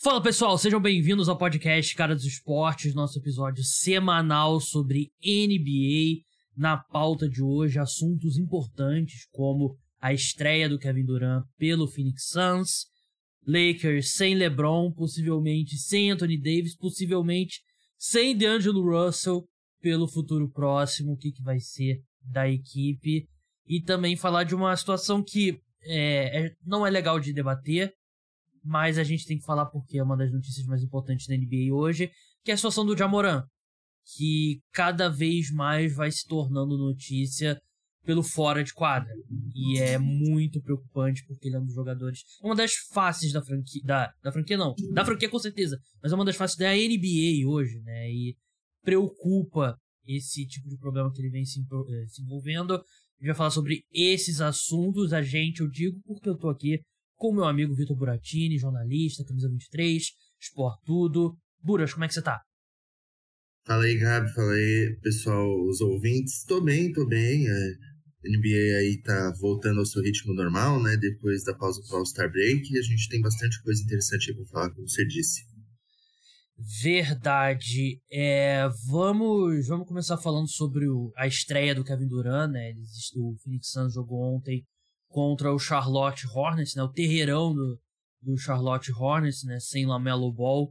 Fala pessoal, sejam bem-vindos ao podcast Cara dos Esportes, nosso episódio semanal sobre NBA. Na pauta de hoje, assuntos importantes como a estreia do Kevin Durant pelo Phoenix Suns, Lakers sem LeBron, possivelmente sem Anthony Davis, possivelmente sem DeAngelo Russell pelo futuro próximo, o que, que vai ser da equipe, e também falar de uma situação que é, é, não é legal de debater, mas a gente tem que falar porque é uma das notícias mais importantes da NBA hoje, que é a situação do Jamoran, que cada vez mais vai se tornando notícia pelo fora de quadra. E é muito preocupante porque ele é um dos jogadores. Uma das faces da franquia. Da, da franquia, não. Da franquia com certeza. Mas é uma das faces da NBA hoje, né? E preocupa esse tipo de problema que ele vem se, eh, se envolvendo. A gente vai falar sobre esses assuntos. A gente, eu digo, porque eu tô aqui com meu amigo Vitor Buratini, jornalista, camisa 23, Sport Tudo. Buras, como é que você tá? Fala aí, Gabi, fala aí, pessoal, os ouvintes. Tô bem, tô bem. É, a NBA aí tá voltando ao seu ritmo normal, né? Depois da pausa pro All-Star Break. E a gente tem bastante coisa interessante aí pra falar, como você disse. Verdade. É, vamos, vamos começar falando sobre o, a estreia do Kevin Durant, né? o Phoenix Suns jogou ontem contra o Charlotte Hornets, né? O terreirão do, do Charlotte Hornets, né? Sem Lamelo Ball.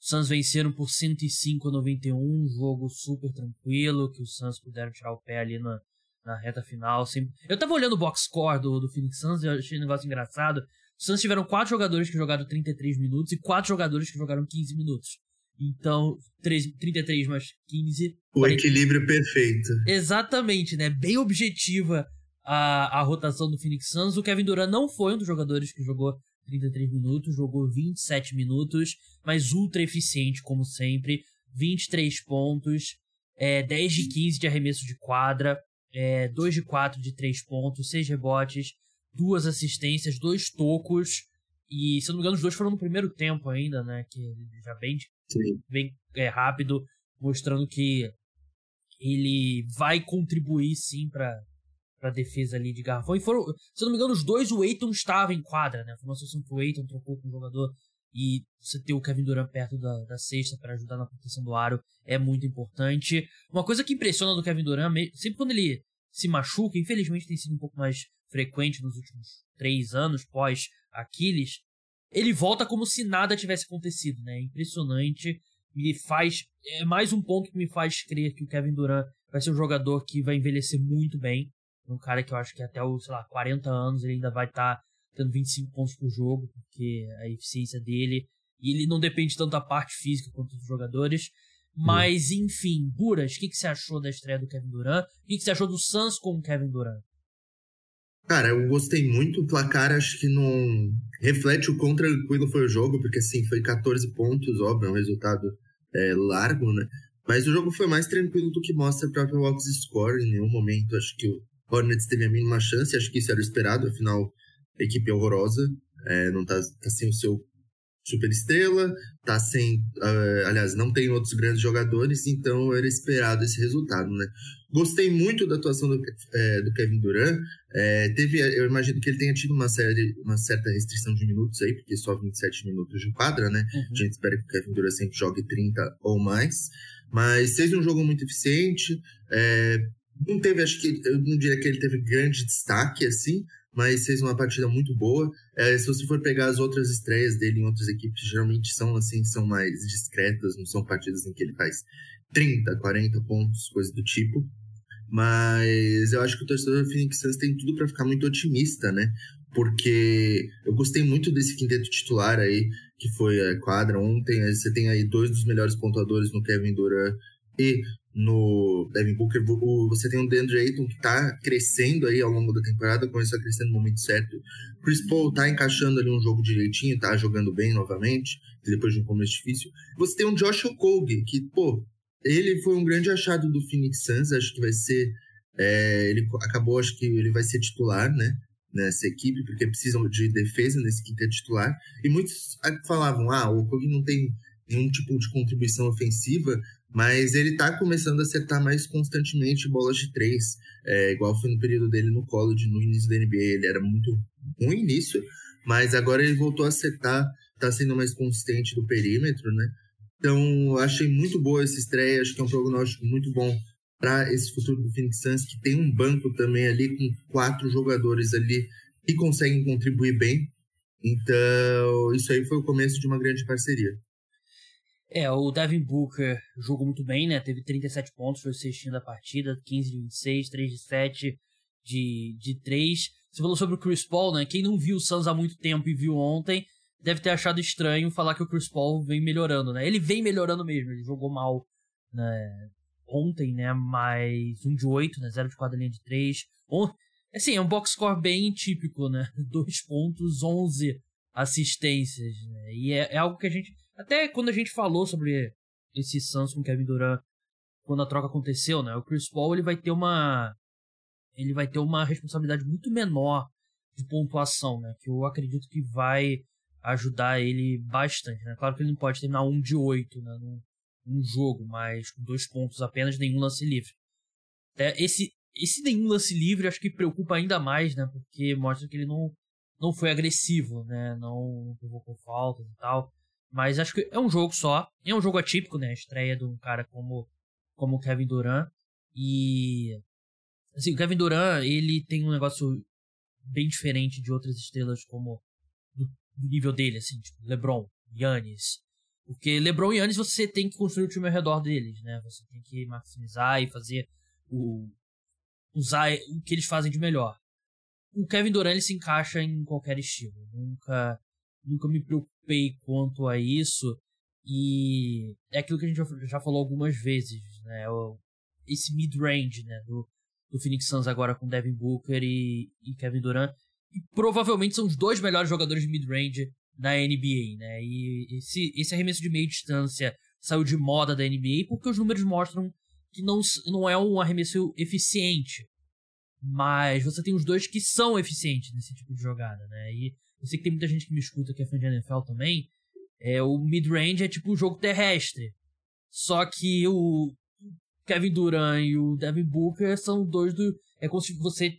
Os Suns venceram por 105 a 91, um jogo super tranquilo, que os Suns puderam tirar o pé ali na, na reta final. Sempre... Eu tava olhando o box score do, do Phoenix Suns e achei um negócio engraçado. Os Suns tiveram quatro jogadores que jogaram 33 minutos e quatro jogadores que jogaram 15 minutos. Então, 3, 33 mais 15. O 40... equilíbrio perfeito. Exatamente, né? Bem objetiva a, a rotação do Phoenix Suns. O Kevin Durant não foi um dos jogadores que jogou 33 minutos, jogou 27 minutos, mas ultra eficiente, como sempre. 23 pontos, é, 10 de 15 de arremesso de quadra, é, 2 de 4 de 3 pontos, 6 rebotes, duas assistências, dois tocos. E, se eu não me engano, os dois foram no primeiro tempo ainda, né? Que já bem, bem é, rápido, mostrando que ele vai contribuir sim para a defesa ali de Garrafão. E foram, se eu não me engano, os dois, o Eiton estava em quadra, né? Foi uma situação que o Eiton trocou com o jogador e você ter o Kevin Durant perto da, da cesta para ajudar na proteção do aro é muito importante. Uma coisa que impressiona do Kevin Durant, sempre quando ele se machuca, infelizmente tem sido um pouco mais frequente nos últimos três anos, pós Aquiles, ele volta como se nada tivesse acontecido, né? É impressionante. Me faz. É mais um ponto que me faz crer que o Kevin Durant vai ser um jogador que vai envelhecer muito bem. Um cara que eu acho que até os, sei lá, 40 anos ele ainda vai estar tá tendo 25 pontos por jogo, porque a eficiência dele. E ele não depende tanto da parte física quanto dos jogadores. Mas, hum. enfim, Buras, o que, que você achou da estreia do Kevin Durant? O que, que você achou do Suns com o Kevin Durant? Cara, eu gostei muito. O placar acho que não reflete o quão tranquilo foi o jogo, porque assim, foi 14 pontos, óbvio, é um resultado é, largo, né? Mas o jogo foi mais tranquilo do que mostra a própria Walks Score. Em nenhum momento acho que o Hornets teve a mínima chance, acho que isso era esperado, afinal, a equipe é horrorosa, é, não tá, tá sem o seu super estrela, tá sem, uh, aliás, não tem outros grandes jogadores, então era esperado esse resultado, né? Gostei muito da atuação do, é, do Kevin Durant. É, teve, eu imagino que ele tenha tido uma, série, uma certa restrição de minutos aí, porque só 27 minutos de quadra, né? Uhum. A gente espera que o Kevin Durant sempre jogue 30 ou mais. Mas fez um jogo muito eficiente. É, não teve, acho que, eu não diria que ele teve grande destaque, assim, mas fez uma partida muito boa. É, se você for pegar as outras estreias dele em outras equipes, geralmente são assim, são mais discretas, não são partidas em que ele faz 30, 40 pontos, coisa do tipo. Mas eu acho que o torcedor do Phoenix Suns tem tudo para ficar muito otimista, né? Porque eu gostei muito desse quinteto titular aí, que foi a quadra ontem. Você tem aí dois dos melhores pontuadores no Kevin Durant e no Devin Booker. Você tem o DeAndre Ayton que está crescendo aí ao longo da temporada, começou a crescer no momento certo. Chris Paul está encaixando ali um jogo direitinho, está jogando bem novamente, depois de um começo difícil. Você tem o Josh Okogie, que, pô, ele foi um grande achado do Phoenix Suns, acho que vai ser... É, ele acabou, acho que ele vai ser titular, né? Nessa equipe, porque precisam de defesa nesse quinteto titular. E muitos falavam, ah, o Okogie não tem nenhum tipo de contribuição ofensiva, mas ele está começando a acertar mais constantemente bolas de três, é, igual foi no período dele no college, no início da NBA. Ele era muito ruim nisso, mas agora ele voltou a acertar tá sendo mais consistente do perímetro, né? Então, achei muito boa essa estreia, acho que é um prognóstico muito bom para esse futuro do Phoenix Suns, que tem um banco também ali com quatro jogadores ali que conseguem contribuir bem. Então, isso aí foi o começo de uma grande parceria. É, o Devin Booker jogou muito bem, né? Teve 37 pontos, foi o sextinho da partida, 15 de 26, 3 de 7 de, de 3. Você falou sobre o Chris Paul, né? Quem não viu o Suns há muito tempo e viu ontem, deve ter achado estranho falar que o Chris Paul vem melhorando, né? Ele vem melhorando mesmo, ele jogou mal né, ontem, né? Mas 1 de 8, né? 0 de 4 linha de 3. Assim, é um box score bem típico, né? 2 pontos, 11 assistências, né? E é, é, algo que a gente... Até quando a gente falou sobre esse Suns com Kevin Durant, quando a troca aconteceu, né? O Chris Paul, ele vai ter uma... Ele vai ter uma responsabilidade muito menor de pontuação, né? Que eu acredito que vai ajudar ele bastante, né? Claro que ele não pode terminar um de 8, né? Num, num jogo, mas com dois pontos apenas, nenhum lance livre. É, esse, esse nenhum lance livre acho que preocupa ainda mais, né? Porque mostra que ele não, não foi agressivo, né? Não, não provocou faltas e tal. Mas acho que é um jogo só. É um jogo atípico, né? A estreia de um cara como como Kevin Durant. E assim, o Kevin Durant, ele tem um negócio bem diferente de outras estrelas como do, do nível dele, assim, tipo LeBron, Yannis. Porque LeBron e Yannis você tem que construir o time ao redor deles, né? Você tem que maximizar e fazer o usar o que eles fazem de melhor. O Kevin Durant ele se encaixa em qualquer estilo. Nunca, nunca me preocupei quanto a isso. E é aquilo que a gente já falou algumas vezes, né? Esse mid-range, né? Do, do Phoenix Suns agora com Devin Booker e, e Kevin Durant. E provavelmente são os dois melhores jogadores de mid-range da NBA, né? E esse, esse arremesso de meia distância saiu de moda da NBA porque os números mostram que não, não é um arremesso eficiente. Mas você tem os dois que são eficientes nesse tipo de jogada, né? E eu sei que tem muita gente que me escuta que é fã de NFL também. É, o mid-range é tipo o jogo terrestre. Só que o Kevin Durant e o Devin Booker são dois do. É como se você.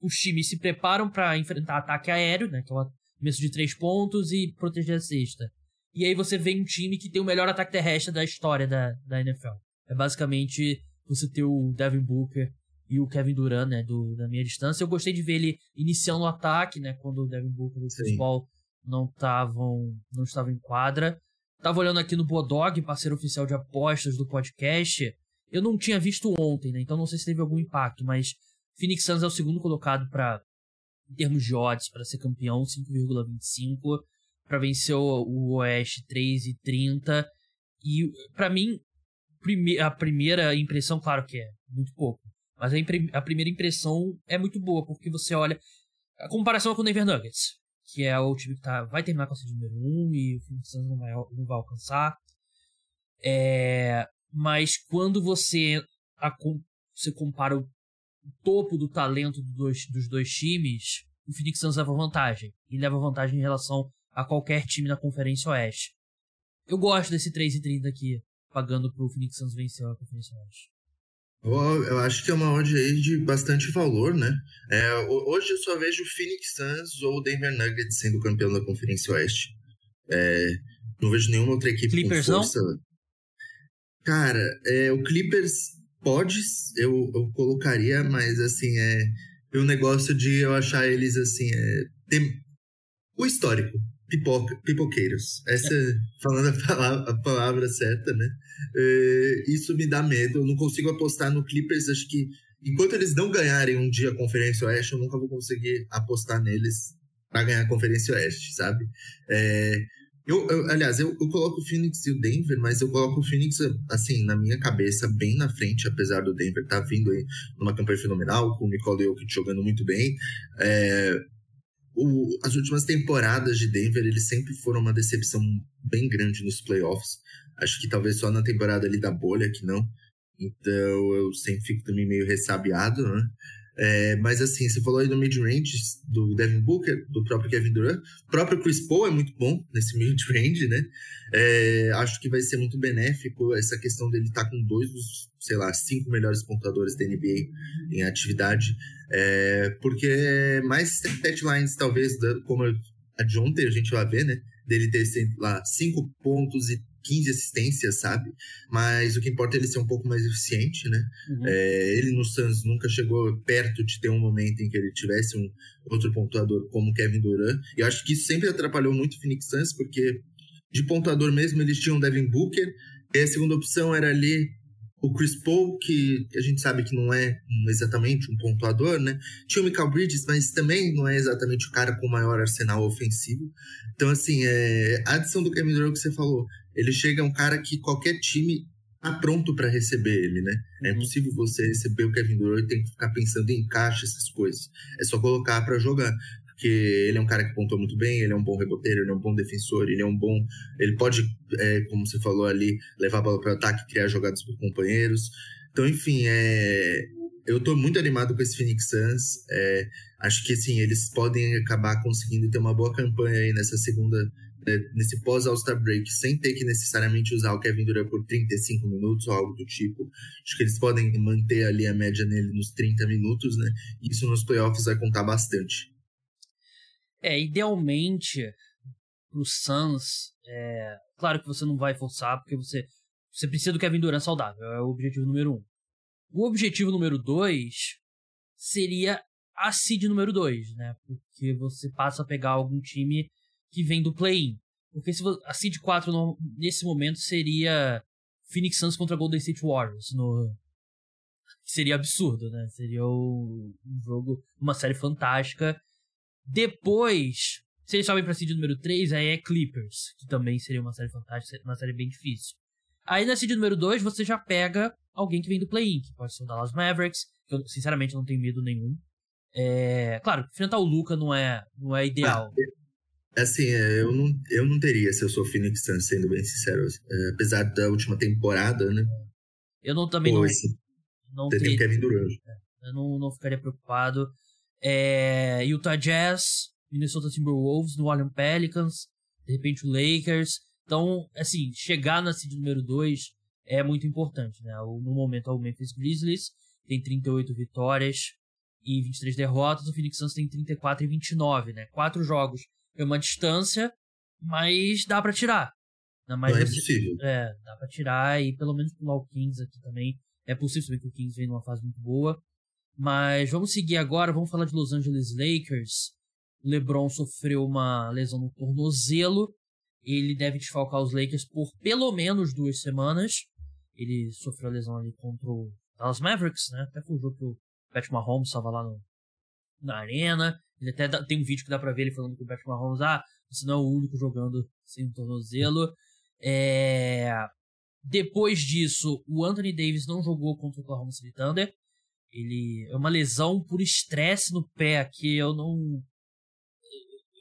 Os times se preparam para enfrentar ataque aéreo, né? Que é o de três pontos e proteger a cesta. E aí você vê um time que tem o melhor ataque terrestre da história da, da NFL. É basicamente você ter o Devin Booker e o Kevin Durant, né, do, da minha distância. Eu gostei de ver ele iniciando o ataque, né, quando o Devin Booker e o Chris Paul não estavam não estavam em quadra. Tava olhando aqui no Bodog, parceiro oficial de apostas do podcast. Eu não tinha visto ontem, né, então não sei se teve algum impacto, mas Phoenix Suns é o segundo colocado para em termos de odds para ser campeão, 5,25 para vencer o, o Oeste 3,30 e para mim prime a primeira impressão, claro que é muito pouco, mas a, a, primeira impressão é muito boa, porque você olha a comparação com o Denver Nuggets, que é o time que tá, vai terminar com a de número 1 e o Phoenix Suns não vai, não vai alcançar. É, mas quando você, a, você compara o topo do talento do dois, dos dois times, o Phoenix Suns leva vantagem. E leva vantagem em relação a qualquer time na Conferência Oeste. Eu gosto desse 3,30 aqui pagando pro Phoenix Suns vencer a Conferência Oeste. Eu acho que é uma odd aí de bastante valor, né? É, hoje eu só vejo o Phoenix Suns ou o Denver Nuggets sendo campeão da Conferência Oeste. É, não vejo nenhuma outra equipe Clippers, com força. Não? Cara, é, o Clippers pode, eu, eu colocaria, mas assim, é o negócio de eu achar eles assim, é, tem o histórico pipoca, pipoqueiros. Essa, falando a palavra, a palavra certa, né? É, isso me dá medo. Eu não consigo apostar no Clippers. Acho que enquanto eles não ganharem um dia a Conferência Oeste, eu nunca vou conseguir apostar neles para ganhar a Conferência Oeste, sabe? É, eu, eu, aliás, eu, eu, coloco o Phoenix e o Denver, mas eu coloco o Phoenix, assim, na minha cabeça, bem na frente, apesar do Denver estar tá vindo aí numa campanha fenomenal, com o Nicole Jokic jogando muito bem. É, o, as últimas temporadas de Denver, eles sempre foram uma decepção bem grande nos playoffs. Acho que talvez só na temporada ali da bolha que não. Então eu sempre fico também meio ressabiado, né? É, mas assim, você falou aí do mid-range do Devin Booker, do próprio Kevin Durant. O próprio Chris Paul é muito bom nesse mid-range, né? É, acho que vai ser muito benéfico essa questão dele estar tá com dois dos, sei lá, cinco melhores pontuadores da NBA em atividade. É, porque mais lines talvez, como a de ontem a gente vai ver, né? dele ter, sei lá, 5 pontos e 15 assistências, sabe? Mas o que importa é ele ser um pouco mais eficiente, né? Uhum. É, ele no Suns nunca chegou perto de ter um momento em que ele tivesse um outro pontuador como Kevin Durant. E eu acho que isso sempre atrapalhou muito o Phoenix Suns, porque de pontuador mesmo eles tinham Devin Booker, e a segunda opção era ali o Chris Paul, que a gente sabe que não é exatamente um pontuador, né? Tinha o Michael Bridges, mas também não é exatamente o cara com o maior arsenal ofensivo. Então, assim, é... a adição do Kevin Durant que você falou, ele chega a um cara que qualquer time tá pronto para receber ele, né? É uhum. impossível você receber o Kevin Durant e tem que ficar pensando em caixa, essas coisas. É só colocar para jogar porque ele é um cara que pontou muito bem, ele é um bom reboteiro, ele é um bom defensor, ele é um bom. Ele pode, é, como você falou ali, levar a bola para o ataque, criar jogadas para companheiros. Então, enfim, é, eu estou muito animado com esse Phoenix Suns. É, acho que sim, eles podem acabar conseguindo ter uma boa campanha aí nessa segunda, né, nesse pós All-Star Break, sem ter que necessariamente usar o Kevin Durant por 35 minutos ou algo do tipo. Acho que eles podem manter ali a média nele nos 30 minutos, né? E isso nos playoffs vai contar bastante. É, idealmente, pro Suns, é, claro que você não vai forçar, porque você, você precisa do Kevin Durant saudável, é o objetivo número um. O objetivo número dois seria a seed número dois, né? Porque você passa a pegar algum time que vem do play-in. Porque se a seed 4 no, nesse momento seria Phoenix Suns contra Golden State Warriors no seria absurdo, né? Seria um jogo, uma série fantástica depois, se eles sobem pra seed número 3, aí é Clippers, que também seria uma série fantástica, uma série bem difícil. Aí na seed número 2, você já pega alguém que vem do play-in, que pode ser o Dallas Mavericks, que eu sinceramente não tenho medo nenhum. É, claro, enfrentar o Luca não é, não é ideal. Assim, é, eu não, eu não teria se eu sou Phoenix Suns, sendo bem sincero. É, apesar da última temporada, né? Eu não, também Pô, não, esse, não teria. Kevin Durant. É, eu não, não ficaria preocupado é, Utah Jazz, Minnesota Timberwolves, New Orleans Pelicans, de repente o Lakers. Então, assim, chegar na seed número 2 é muito importante, né? No momento é o Memphis Grizzlies, tem 38 vitórias e 23 derrotas, o Phoenix Suns tem 34 e 29, né? Quatro jogos é uma distância, mas dá para tirar. Não, mas Não é possível. É, dá pra tirar e pelo menos pular o Kings aqui também. É possível, também que o Kings vem numa fase muito boa. Mas vamos seguir agora, vamos falar de Los Angeles Lakers. O LeBron sofreu uma lesão no tornozelo. Ele deve desfalcar os Lakers por pelo menos duas semanas. Ele sofreu a lesão ali contra o Dallas Mavericks, né? Até foi o jogo que o Pat Mahomes estava lá no, na arena. Ele até dá, tem um vídeo que dá pra ver ele falando com o Pat Mahomes, ah, você não é o único jogando sem o tornozelo. É... Depois disso, o Anthony Davis não jogou contra o Oklahoma City Thunder. Ele é uma lesão por estresse no pé que eu não.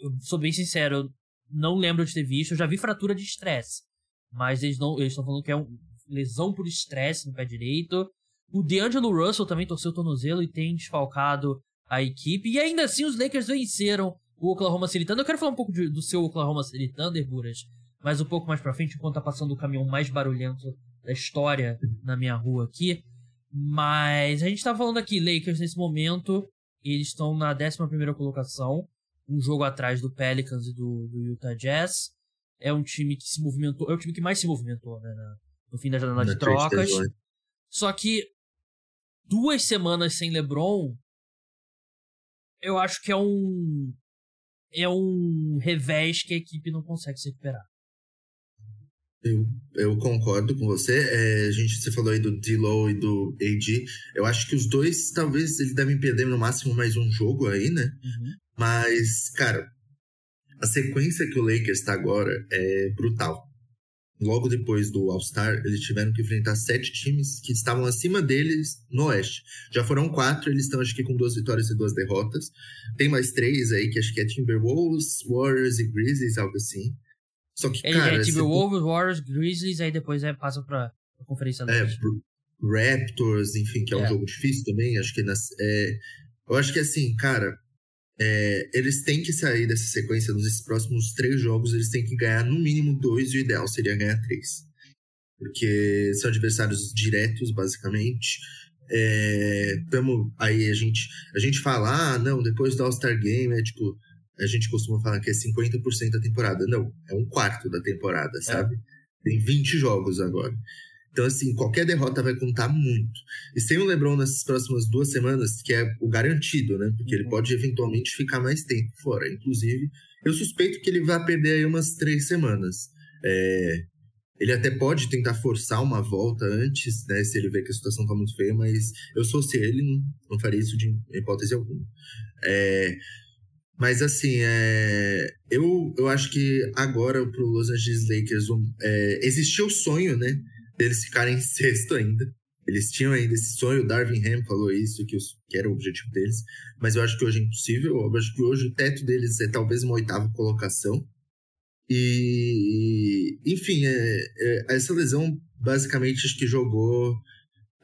Eu sou bem sincero, eu não lembro de ter visto. Eu já vi fratura de estresse, mas eles não, eles estão falando que é uma lesão por estresse no pé direito. O DeAngelo Russell também torceu o tornozelo e tem desfalcado a equipe. E ainda assim os Lakers venceram o Oklahoma City Thunder. Eu quero falar um pouco de, do seu Oklahoma City Thunder, Buras, mas um pouco mais pra frente, enquanto tá passando o caminhão mais barulhento da história na minha rua aqui. Mas a gente tá falando aqui, Lakers nesse momento, eles estão na 11 colocação, um jogo atrás do Pelicans e do, do, Utah Jazz. É um time que se movimentou, é o time que mais se movimentou né, na, no fim da janela de trocas. Só que duas semanas sem LeBron, eu acho que é um é um revés que a equipe não consegue se recuperar. Eu, eu concordo com você. É, a gente você falou aí do D-Low e do AD. Eu acho que os dois, talvez, eles devem perder no máximo mais um jogo aí, né? Uhum. Mas, cara, a sequência que o Lakers está agora é brutal. Logo depois do All-Star, eles tiveram que enfrentar sete times que estavam acima deles no Oeste. Já foram quatro, eles estão acho que com duas vitórias e duas derrotas. Tem mais três aí, que acho que é Timberwolves, Warriors e Grizzlies, algo assim. Só que, Ele cara... É Timberwolves, Warriors, Grizzlies, aí depois é, passa pra, pra Conferência da É, Raptors, enfim, que é, é, um jogo difícil também. Acho que nas, é, eu acho que assim, cara, é, eles têm que sair dessa sequência nos próximos três jogos, eles têm que ganhar no mínimo dois, e o ideal seria ganhar três. Porque são adversários diretos, basicamente. É, tamo, aí a gente, a gente fala, ah, não, depois do All-Star Game é tipo a gente costuma falar que é 50% da temporada. Não, é um quarto da temporada, sabe? É. Tem 20 jogos agora. Então, assim, qualquer derrota vai contar muito. E sem o LeBron nessas próximas duas semanas, que é o garantido, né? Porque ele uhum. pode eventualmente ficar mais tempo fora. Inclusive, eu suspeito que ele vai perder aí umas três semanas. É... Ele até pode tentar forçar uma volta antes, né? Se ele vê que a situação tá muito feia, mas eu sou se ele, não, não faria isso de hipótese alguma. É... Mas assim, é... eu, eu acho que agora pro Los Angeles Lakers é... existiu o sonho, né? Deles ficarem em sexto ainda. Eles tinham ainda esse sonho, o Darvin Ham falou isso, que, os, que era o objetivo deles, mas eu acho que hoje é impossível. Eu acho que hoje o teto deles é talvez uma oitava colocação. E, enfim, é, é, essa lesão basicamente acho que jogou.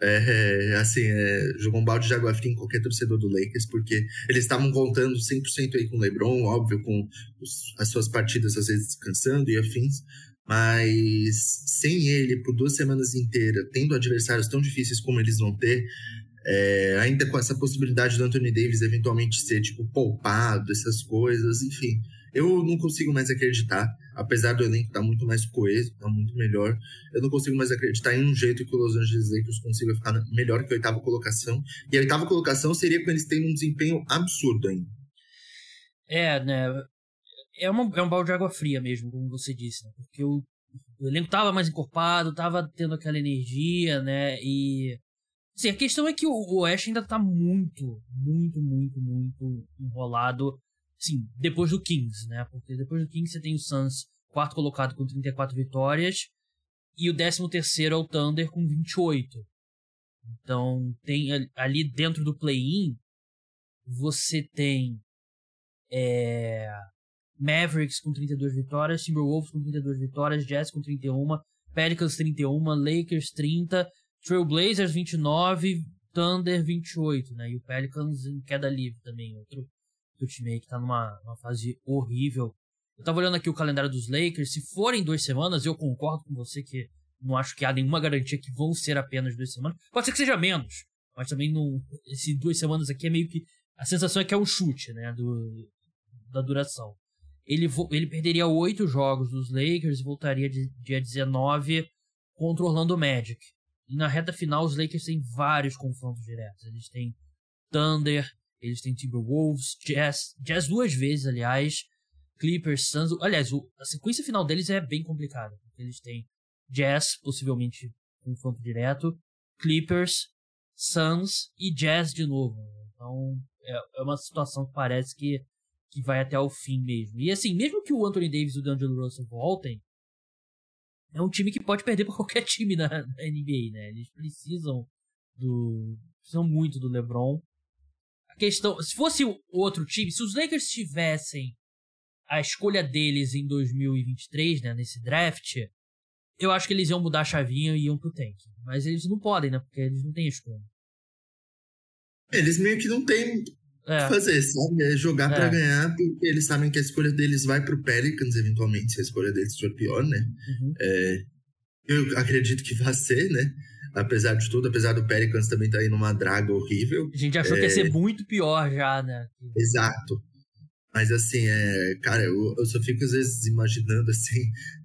É, é assim, é, jogou um balde de água fria em qualquer torcedor do Lakers, porque eles estavam contando 100% aí com o LeBron, óbvio, com os, as suas partidas às vezes descansando e afins, mas sem ele por duas semanas inteiras, tendo adversários tão difíceis como eles vão ter, é, ainda com essa possibilidade do Anthony Davis eventualmente ser tipo poupado, essas coisas, enfim, eu não consigo mais acreditar, apesar do elenco estar tá muito mais coeso, estar tá muito melhor, eu não consigo mais acreditar em um jeito que o Los Angeles Lakers consiga ficar melhor que a oitava colocação. E a oitava colocação seria com eles tendo um desempenho absurdo ainda. É, né? É, uma, é um balde de água fria mesmo, como você disse, né? Porque o, o elenco tava mais encorpado, tava tendo aquela energia, né? E. Assim, a questão é que o, o Oeste ainda tá muito, muito, muito, muito enrolado. Sim, depois do Kings, né? Porque depois do Kings você tem o Suns, quarto colocado com 34 vitórias, e o décimo terceiro é o Thunder com 28. Então, tem ali dentro do play-in, você tem é, Mavericks com 32 vitórias, Timberwolves com 32 vitórias, Jazz com 31, Pelicans 31, Lakers 30, Trailblazers 29, Thunder 28, né? E o Pelicans em queda livre também, outro, outro time aí que tá numa, numa fase horrível. Eu tava olhando aqui o calendário dos Lakers, se forem duas semanas, eu concordo com você que não acho que há nenhuma garantia que vão ser apenas duas semanas. Pode ser que seja menos, mas também não. Esse duas semanas aqui é meio que. A sensação é que é um chute, né? Do, da duração ele, ele perderia oito jogos dos Lakers e voltaria de, dia 19 contra o Orlando Magic. E na reta final, os Lakers têm vários confrontos diretos. Eles têm Thunder, eles têm Timberwolves, Jazz, Jazz duas vezes, aliás, Clippers, Suns. Aliás, o, a sequência final deles é bem complicada. Eles têm Jazz, possivelmente confronto direto, Clippers, Suns e Jazz de novo. Então, é, é uma situação que parece que que vai até o fim mesmo. E assim, mesmo que o Anthony Davis e o D'Angelo Russell voltem, é um time que pode perder para qualquer time na, na, NBA, né? Eles precisam do precisam muito do LeBron. A questão, se fosse outro time, se os Lakers tivessem a escolha deles em 2023, né, nesse draft, eu acho que eles iam mudar a chavinha e iam pro tank. Mas eles não podem, né? Porque eles não têm escolha. Eles meio que não têm é. fazer, sabe? É jogar é. para ganhar, porque eles sabem que a escolha deles vai pro Pelicans, eventualmente, se a escolha deles for pior, né? Uhum. É, eu acredito que vai ser, né? Apesar de tudo, apesar do Pelicans também estar tá aí numa draga horrível. A gente achou que ia ser é. muito pior já, né? Exato. Mas assim, é, cara, eu, eu só fico às vezes imaginando assim,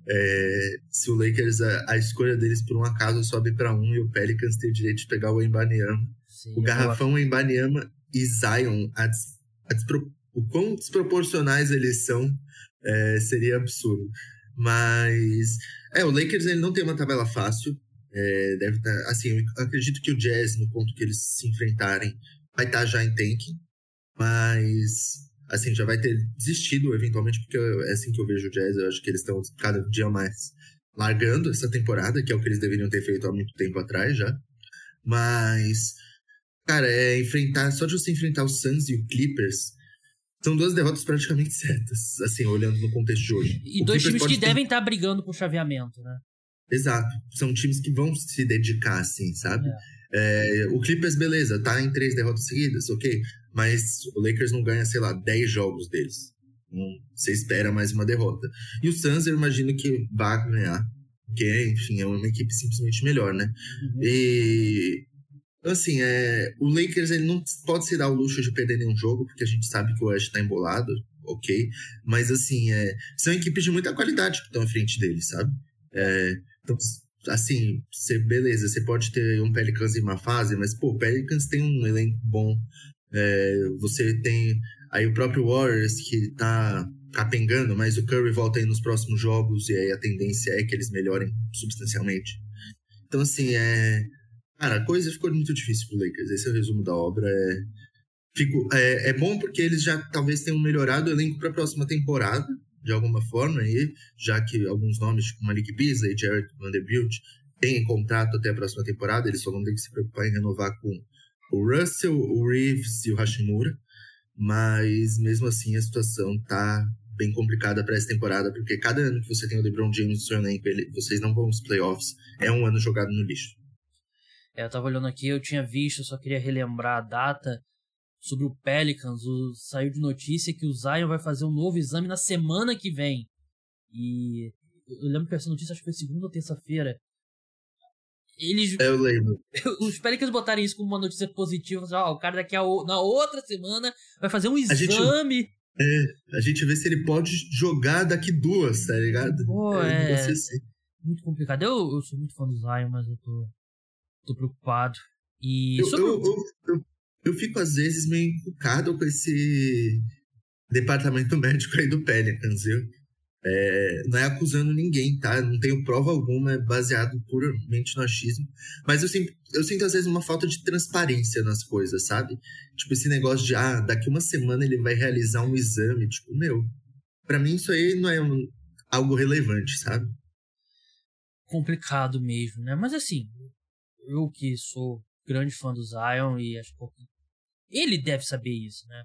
é, se o Lakers, a, a, escolha deles por um acaso sobe para um e o Pelicans tem o direito de pegar o Embanyama. o garrafão eu... Embanyama e Zion, a, a despro, o quão desproporcionais eles são, é, seria absurdo. Mas, é, o Lakers ele não tem uma tabela fácil. É, deve tá, assim, acredito que o Jazz, no ponto que eles se enfrentarem, vai estar tá já em tanking. Mas, assim, já vai ter desistido eventualmente, porque é assim que eu vejo o Jazz. Eu acho que eles estão cada dia mais largando essa temporada, que é o que eles deveriam ter feito há muito tempo atrás já. Mas Cara, é enfrentar. Só de você enfrentar o Suns e o Clippers. São duas derrotas praticamente certas, assim, olhando no contexto de hoje. E o dois Clippers times que ter... devem estar brigando por chaveamento, né? Exato. São times que vão se dedicar, assim, sabe? É. É, o Clippers, beleza, tá em três derrotas seguidas, ok. Mas o Lakers não ganha, sei lá, dez jogos deles. você espera mais uma derrota. E o Suns, eu imagino que vai ganhar. Porque, enfim, é uma equipe simplesmente melhor, né? Uhum. E assim, é, o Lakers ele não pode se dar o luxo de perder nenhum jogo, porque a gente sabe que o West está embolado. ok. Mas, assim, é, são equipes de muita qualidade que estão à frente deles, sabe? É, então, assim, você, beleza, você pode ter um Pelicans em uma fase, mas, pô, o Pelicans tem um elenco bom. É, você tem aí o próprio Warriors que tá capengando, mas o Curry volta aí nos próximos jogos e aí a tendência é que eles melhorem substancialmente. Então, assim, é. Cara, a coisa ficou muito difícil pro Lakers. Esse é o resumo da obra. É, fico, é, é bom porque eles já talvez tenham melhorado o elenco para a próxima temporada, de alguma forma, aí, já que alguns nomes, tipo Malik Beasley, Jared Vanderbilt, têm contrato até a próxima temporada, eles só vão ter que se preocupar em renovar com o Russell, o Reeves e o Hashimura. Mas mesmo assim a situação tá bem complicada para essa temporada, porque cada ano que você tem o LeBron James no seu elenco, ele, vocês não vão aos playoffs, é um ano jogado no lixo. É, eu tava olhando aqui, eu tinha visto, só queria relembrar a data sobre o Pelicans. O, saiu de notícia que o Zion vai fazer um novo exame na semana que vem. E eu lembro que essa notícia acho que foi segunda ou terça-feira. Eles. Eu lembro. Os Pelicans botarem isso como uma notícia positiva. Ó, o cara daqui a, na outra semana vai fazer um exame. Gente, é, a gente vê se ele pode jogar daqui duas, tá ligado? Pô, é. é assim. Muito complicado. Eu, eu sou muito fã do Zion, mas eu tô, tô preocupado. E eu, sobre... eu, eu, eu, eu fico às vezes meio encucado com esse departamento médico aí do Pelicans, viu? É, não é acusando ninguém, tá? Não tenho prova alguma, é baseado puramente no achismo. Mas eu, sinto, eu sinto, às vezes, uma falta de transparência nas coisas, sabe? Tipo, esse negócio de, ah, daqui uma semana ele vai realizar um exame. Tipo, meu, para mim isso aí não é um, algo relevante, sabe? Complicado mesmo, né? Mas assim, eu que sou grande fã do Zion e acho que ele deve saber isso, né?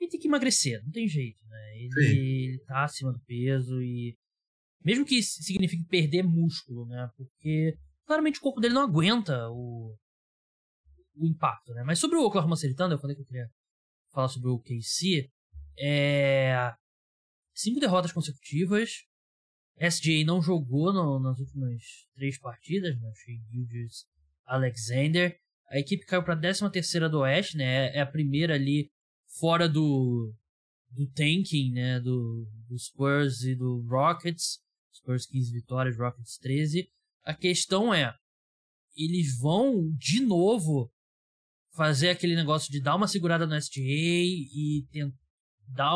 ele tem que emagrecer, não tem jeito, né? Ele, ele tá acima do peso e. Mesmo que signifique perder músculo, né? Porque claramente o corpo dele não aguenta o, o impacto, né? Mas sobre o Oklahoma City Thunder, eu falei que eu queria falar sobre o KC. É. Cinco derrotas consecutivas. SJ não jogou no, nas últimas três partidas, né? Shea Gilgis Alexander. A equipe caiu para a 13 terceira do Oeste, né? É a primeira ali fora do, do tanking, né, do, do Spurs e do Rockets, Spurs 15 vitórias, Rockets 13. A questão é, eles vão de novo fazer aquele negócio de dar uma segurada no SGA e tentar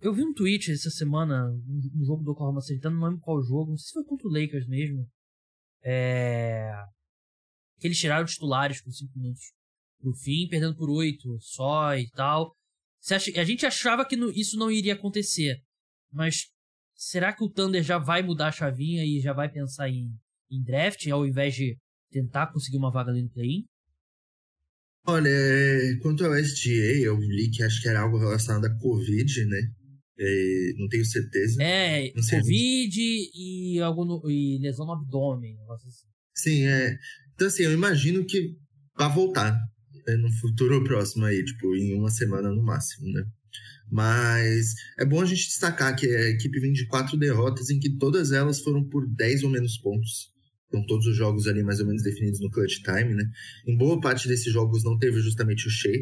eu vi um tweet essa semana, um jogo do Oklahoma City, não lembro qual jogo, não sei se foi contra o Lakers mesmo. É... Que eles tiraram titulares com 5 minutos pro fim, perdendo por oito só e tal. a gente achava que isso não iria acontecer, mas será que o Thunder já vai mudar a chavinha e já vai pensar em, em draft ao invés de tentar conseguir uma vaga ali no play-in? Olha, é, quanto ao SGA, eu li que acho que era algo relacionado à Covid, né? É, não tenho certeza. É, Covid e, algo no, e lesão no abdômen. Assim. Sim, é. Então, assim, eu imagino que vai voltar. É, no futuro próximo aí, tipo, em uma semana no máximo, né? Mas é bom a gente destacar que a equipe vem de quatro derrotas, em que todas elas foram por 10 ou menos pontos. Então, todos os jogos ali mais ou menos definidos no clutch time, né? Em boa parte desses jogos não teve justamente o Shea,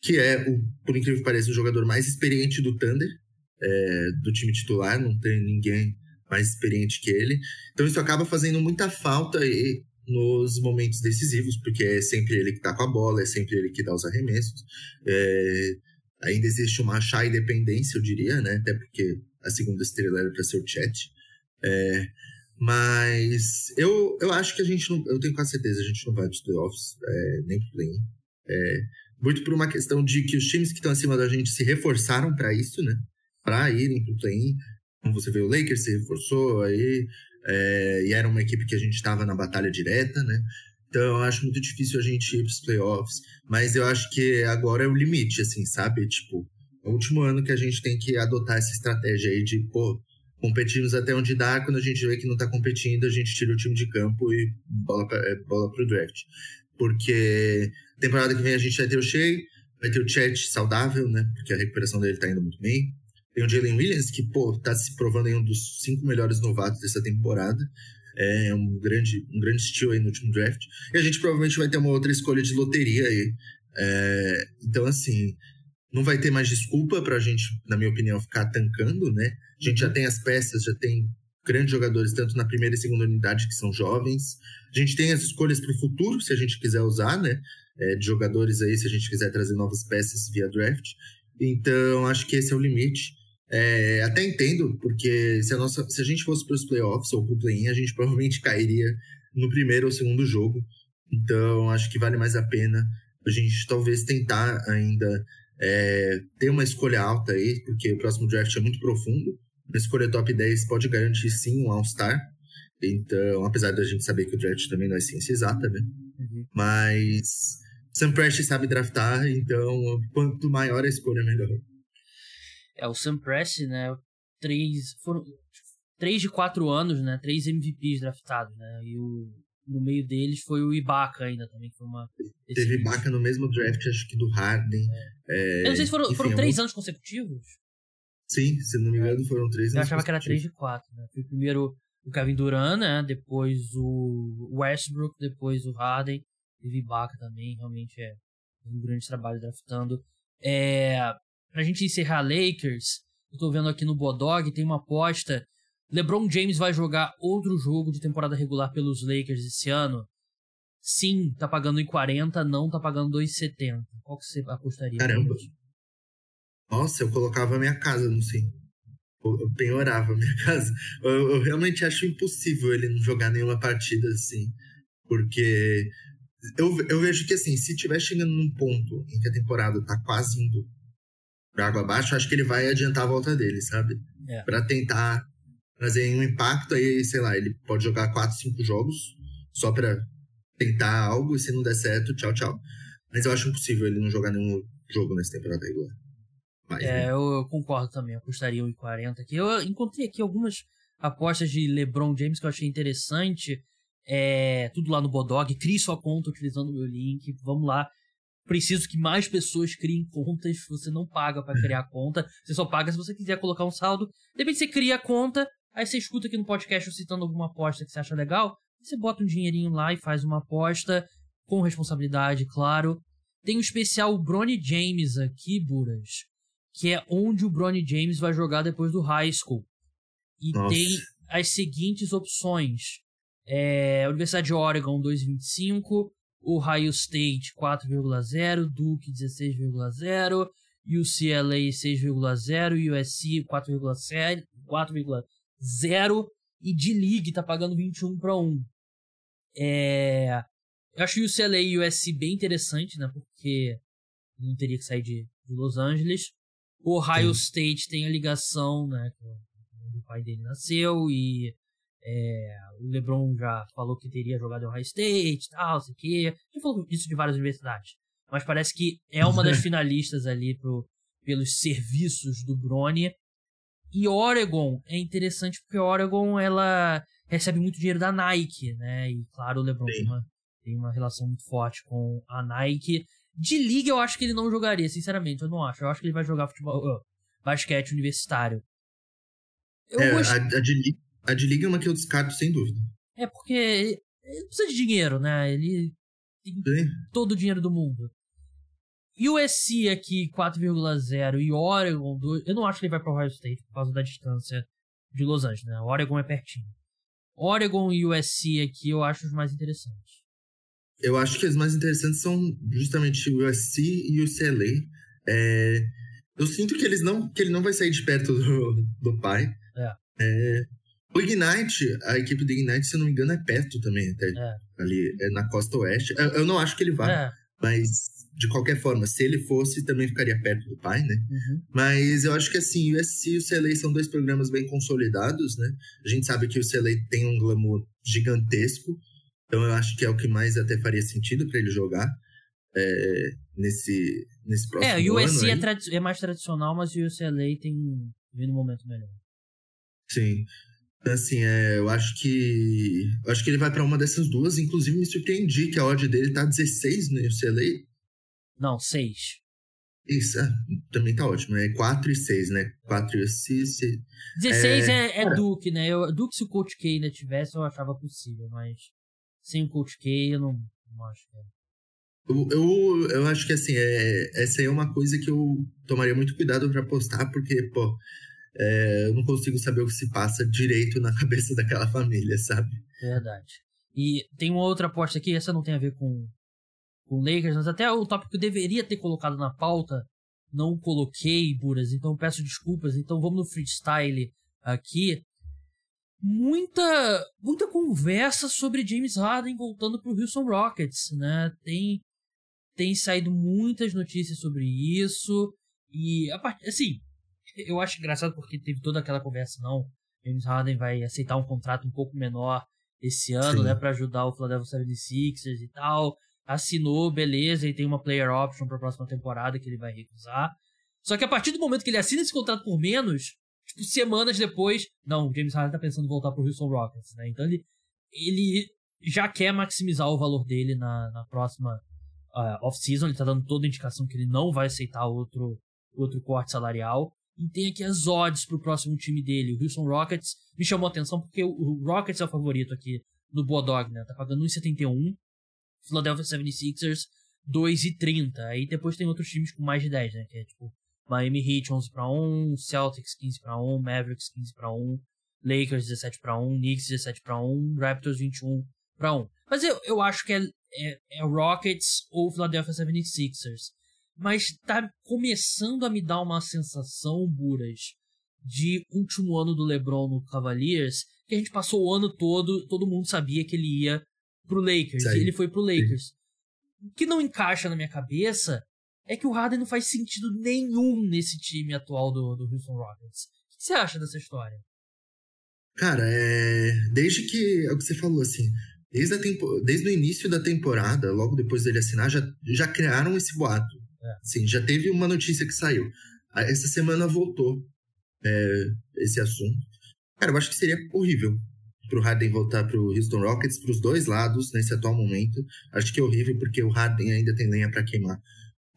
que é, o, por incrível que pareça, o jogador mais experiente do Thunder, é, do time titular, não tem ninguém mais experiente que ele. Então, isso acaba fazendo muita falta e nos momentos decisivos, porque é sempre ele que está com a bola, é sempre ele que dá os arremessos. É, ainda existe uma chá dependência, eu diria, né? Até porque a segunda estrela era para ser o chat. É, mas eu, eu acho que a gente não. Eu tenho quase certeza, a gente não vai os playoffs, é, nem pro play é, Muito por uma questão de que os times que estão acima da gente se reforçaram para isso, né? Para irem para o play-in. Como você vê, o Lakers se reforçou, aí é, e era uma equipe que a gente estava na batalha direta, né? Então eu acho muito difícil a gente ir para os playoffs, mas eu acho que agora é o limite, assim, sabe? Tipo, é o último ano que a gente tem que adotar essa estratégia aí de, pô, competimos até onde dá, quando a gente vê que não está competindo, a gente tira o time de campo e bola para é, bola o draft. Porque temporada que vem a gente vai ter o Shea, vai ter o Chet saudável, né? Porque a recuperação dele está indo muito bem. Tem o Jalen Williams, que, pô, tá se provando aí um dos cinco melhores novatos dessa temporada. É um grande, um grande estilo aí no último draft. E a gente provavelmente vai ter uma outra escolha de loteria aí. É, então, assim, não vai ter mais desculpa pra gente, na minha opinião, ficar tancando, né? A gente já uhum. tem as peças, já tem grandes jogadores, tanto na primeira e segunda unidade, que são jovens. A gente tem as escolhas para o futuro, se a gente quiser usar, né? É, de jogadores aí, se a gente quiser trazer novas peças via draft. Então, acho que esse é o limite. É, até entendo, porque se a, nossa, se a gente fosse para os playoffs ou para o play-in, a gente provavelmente cairia no primeiro ou segundo jogo. Então, acho que vale mais a pena a gente talvez tentar ainda é, ter uma escolha alta aí, porque o próximo draft é muito profundo. Uma escolha top 10 pode garantir sim um All-Star. Então, apesar da gente saber que o draft também não é ciência exata, né? Uhum. Mas Sam Prest sabe draftar, então quanto maior a escolha, melhor. É, o Sam Prest, né? Três. Foram três de quatro anos, né? Três MVPs draftados, né? E o, no meio deles foi o Ibaka ainda também, que foi uma. Teve Ibaka no mesmo draft, acho que do Harden. É. É, Eu não sei se foram, enfim, foram três anos consecutivos. Sim, se não me engano, foram três Eu achava que era três de quatro, né? Foi primeiro o Kevin Durant, né? Depois o Westbrook, depois o Harden. Teve Ibaka também, realmente é um grande trabalho draftando. É, pra gente encerrar Lakers, eu tô vendo aqui no Bodog, tem uma aposta. LeBron James vai jogar outro jogo de temporada regular pelos Lakers esse ano? Sim, tá pagando em 40, não tá pagando 2,70. Qual que você apostaria? Caramba. Nossa, eu colocava a minha casa, não sei. Eu penhorava a minha casa. Eu, eu, realmente acho impossível ele não jogar nenhuma partida assim. Porque eu, eu vejo que assim, se tiver chegando num ponto em que a temporada tá quase indo pra água abaixo, acho que ele vai adiantar a volta dele, sabe? É. Pra tentar trazer um impacto aí, sei lá, ele pode jogar 4, 5 jogos só pra tentar algo e se não der certo, tchau, tchau. Mas eu acho impossível ele não jogar nenhum jogo nessa temporada regular. Mais, é, né? eu, eu, concordo também, apostaria 1,40 aqui. Eu encontrei aqui algumas apostas de LeBron James que eu achei interessante. É, tudo lá no Bodog. Crie sua conta utilizando o meu link. Vamos lá. Preciso que mais pessoas criem contas. Você não paga para criar conta. Você só paga se você quiser colocar um saldo. Depois você cria a conta. Aí você escuta aqui no podcast eu citando alguma aposta que você acha legal. Você bota um dinheirinho lá e faz uma aposta. Com responsabilidade, claro. Tem o um especial Bronny James aqui, Buras que é onde o Bronny James vai jogar depois do high school. E Nossa. tem as seguintes opções: é, Universidade de Oregon 2,25, Ohio State 4,0, Duke 16,0, UCLA 6,0, USC 4,0 e D-League tá pagando 21 para 1. É, eu acho o UCLA e USC bem interessante, né? Porque não teria que sair de, de Los Angeles. O Ohio Sim. State tem a ligação, né? O pai dele nasceu e é, o LeBron já falou que teria jogado em Ohio State tal, sei que. Já falou isso de várias universidades. Mas parece que é uma das finalistas ali pro, pelos serviços do Bronny. E Oregon é interessante porque Oregon ela recebe muito dinheiro da Nike, né? E claro, o LeBron tem uma, tem uma relação muito forte com a Nike. De liga eu acho que ele não jogaria, sinceramente, eu não acho. Eu acho que ele vai jogar futebol, uh, basquete universitário. Eu é, gost... a, a, de liga, a de liga é uma que eu descarto sem dúvida. É porque ele, precisa de dinheiro, né? Ele tem Sim. todo o dinheiro do mundo. USC aqui 4,0 e Oregon 2. Eu não acho que ele vai para Ohio State por causa da distância de Los Angeles, né? Oregon é pertinho. Oregon e USC aqui eu acho os mais interessantes. Eu acho que as mais interessantes são justamente o USC e o CLA. É, eu sinto que eles não que ele não vai sair de perto do, do pai. É. É, o Ignite, a equipe do Ignite, se eu não me engano, é perto também, até. É. Ali, é na costa oeste. Eu, eu, não acho que ele vá, é. mas de qualquer forma, se ele fosse, também ficaria perto do pai, né? Uhum. Mas eu acho que assim, o USC e o CLA são dois programas bem consolidados, né? A gente sabe que o CLA tem um glamour gigantesco. Então eu acho que é o que mais até faria sentido para ele jogar é, nesse, nesse próximo ano. É, o USC é, é, mais tradicional, mas o UCLA tem vindo um momento melhor. Sim. Assim, é, eu acho que. Eu acho que ele vai para uma dessas duas. Inclusive, me surpreendi que a odd dele tá 16 no UCLA. Não, 6. Isso, é, também tá ótimo. É 4 e 6, né? 4 e 6. 16 é, é, é Duke, né? Eu, Duke, se o Coach K ainda tivesse, eu achava possível, mas sem o Coach K, eu não, não acho que é. Eu, eu, eu acho que assim, é, essa aí é uma coisa que eu tomaria muito cuidado para postar, porque, pô, é, eu não consigo saber o que se passa direito na cabeça daquela família, sabe? Verdade. E tem uma outra aposta aqui, essa não tem a ver com, com Lakers, mas até o tópico que eu deveria ter colocado na pauta, não coloquei, Buras, então peço desculpas. Então vamos no freestyle aqui. Muita, muita conversa sobre James Harden voltando para o Houston Rockets, né? Tem, tem saído muitas notícias sobre isso. E, assim, eu acho engraçado porque teve toda aquela conversa, não. James Harden vai aceitar um contrato um pouco menor esse ano, Sim. né, para ajudar o Philadelphia 76ers e tal. Assinou, beleza, e tem uma player option para a próxima temporada que ele vai recusar. Só que a partir do momento que ele assina esse contrato por menos, tipo, semanas depois, não, o James Harden tá pensando em voltar pro Houston Rockets, né? Então ele, ele já quer maximizar o valor dele na, na próxima uh, off-season. Ele tá dando toda a indicação que ele não vai aceitar outro, outro corte salarial. E tem aqui as odds pro próximo time dele. O Houston Rockets me chamou a atenção porque o Rockets é o favorito aqui no Bodog, né? Tá pagando 1,71. Philadelphia 76ers 2,30. Aí depois tem outros times com mais de 10, né? Que é tipo Miami Heat 11 para 1, Celtics 15 para 1, Mavericks 15 para 1, Lakers 17 para 1, Knicks 17 para 1, Raptors 21 para 1. Mas eu, eu acho que é, é, é Rockets ou Philadelphia 76ers. Mas tá começando a me dar uma sensação, Buras, de último ano do LeBron no Cavaliers, que a gente passou o ano todo, todo mundo sabia que ele ia pro Lakers, Sim. e ele foi pro Lakers. O que não encaixa na minha cabeça é que o Harden não faz sentido nenhum nesse time atual do, do Houston Rockets. O que você acha dessa história? Cara, é... desde que. É o que você falou, assim. Desde, tempo... desde o início da temporada, logo depois dele assinar, já, já criaram esse boato. É. Sim, já teve uma notícia que saiu. Essa semana voltou é, esse assunto. Cara, eu acho que seria horrível pro Harden voltar pro Houston Rockets, pros dois lados, nesse atual momento. Acho que é horrível porque o Harden ainda tem lenha para queimar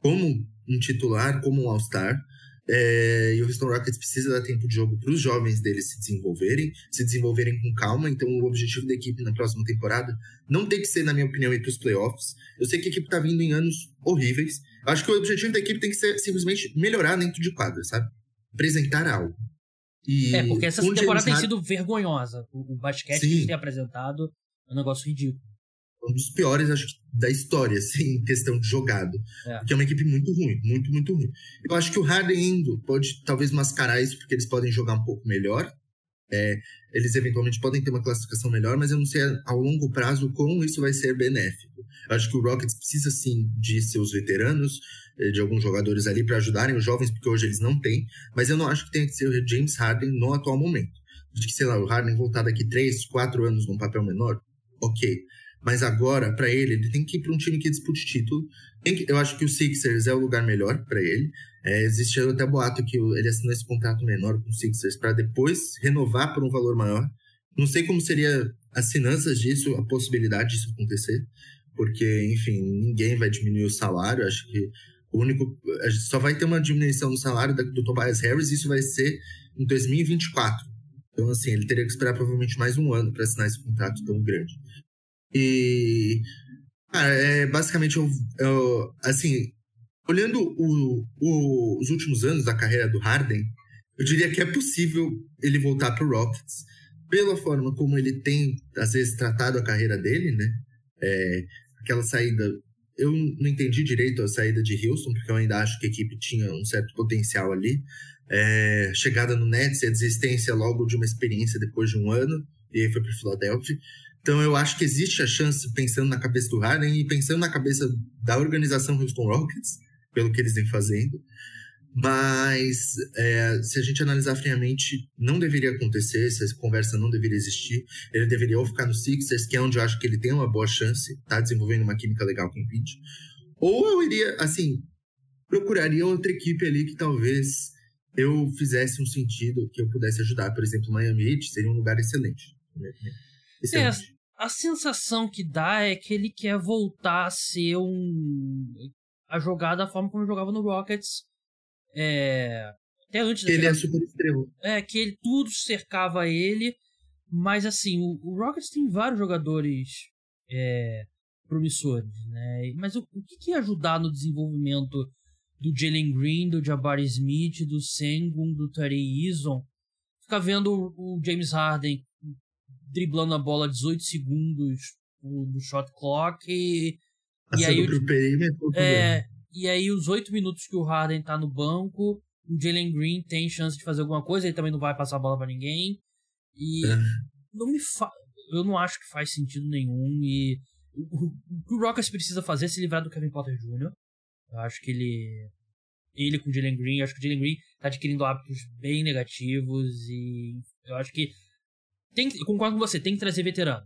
como um titular, como um All-Star. É, e o Houston Rockets precisa dar tempo de jogo para os jovens deles se desenvolverem, se desenvolverem com calma. Então, o objetivo da equipe na próxima temporada não tem que ser, na minha opinião, ir para os playoffs. Eu sei que a equipe está vindo em anos horríveis. Acho que o objetivo da equipe tem que ser simplesmente melhorar dentro de quadra, sabe? Apresentar algo. E é, porque essa temporada tem sido vergonhosa. O, o basquete Sim. que tem apresentado é um negócio ridículo um dos piores, acho da história, assim, em questão de jogado. É. Porque é uma equipe muito ruim, muito, muito ruim. Eu acho que o Harden indo pode talvez mascarar isso, porque eles podem jogar um pouco melhor. É, eles eventualmente podem ter uma classificação melhor, mas eu não sei ao longo prazo como isso vai ser benéfico. Eu acho que o Rockets precisa sim de seus veteranos, é, de alguns jogadores ali para ajudarem os jovens, porque hoje eles não têm, mas eu não acho que tenha que ser o James Harden no atual momento. De que, sei lá, o Harden voltar daqui 3, 4 anos num papel menor, ok. Mas agora, para ele, ele tem que ir para um time que dispute título. Eu acho que o Sixers é o lugar melhor para ele. É, até boato que ele assinou esse contrato menor com o Sixers para depois renovar por um valor maior. Não sei como seria as finanças disso, a possibilidade disso acontecer, porque, enfim, ninguém vai diminuir o salário. Acho que o único. Só vai ter uma diminuição no salário do Tobias Harris, e isso vai ser em 2024. Então, assim, ele teria que esperar provavelmente mais um ano para assinar esse contrato tão grande. E. Cara, é, basicamente, eu, eu, assim, olhando o, o, os últimos anos da carreira do Harden, eu diria que é possível ele voltar para o Rockets, pela forma como ele tem, às vezes, tratado a carreira dele, né? É, aquela saída. Eu não entendi direito a saída de Houston, porque eu ainda acho que a equipe tinha um certo potencial ali. É, chegada no Nets e a desistência logo de uma experiência depois de um ano, e aí foi para Philadelphia. Então eu acho que existe a chance, pensando na cabeça do Harden e pensando na cabeça da organização Houston Rockets, pelo que eles vêm fazendo. Mas é, se a gente analisar friamente, não deveria acontecer, essa conversa não deveria existir. Ele deveria ou ficar no Sixers, que é onde eu acho que ele tem uma boa chance, tá desenvolvendo uma química legal com o Embiid. Ou eu iria, assim, procuraria outra equipe ali que talvez eu fizesse um sentido, que eu pudesse ajudar. Por exemplo, Miami Heat seria um lugar excelente. É, a sensação que dá é que ele quer voltar a ser um. A jogar da forma como jogava no Rockets. É. Até antes Ele é super estrela. É, que ele tudo cercava ele. Mas assim, o, o Rockets tem vários jogadores é, promissores, né? Mas o, o que, que ia ajudar no desenvolvimento do Jalen Green, do Jabari Smith, do Sengun, do Tarei Eason? Ficar vendo o James Harden driblando a bola 18 segundos do shot clock e, e aí o, perímetro, é, e aí os 8 minutos que o Harden tá no banco, o Jalen Green tem chance de fazer alguma coisa, ele também não vai passar a bola para ninguém. E é. não me fa... eu não acho que faz sentido nenhum e o, o, o Rockets precisa fazer é se livrar do Kevin Potter Jr. Eu acho que ele ele com o Jalen Green, eu acho que o Jalen Green tá adquirindo hábitos bem negativos e eu acho que tem eu concordo com você, tem que trazer veterano.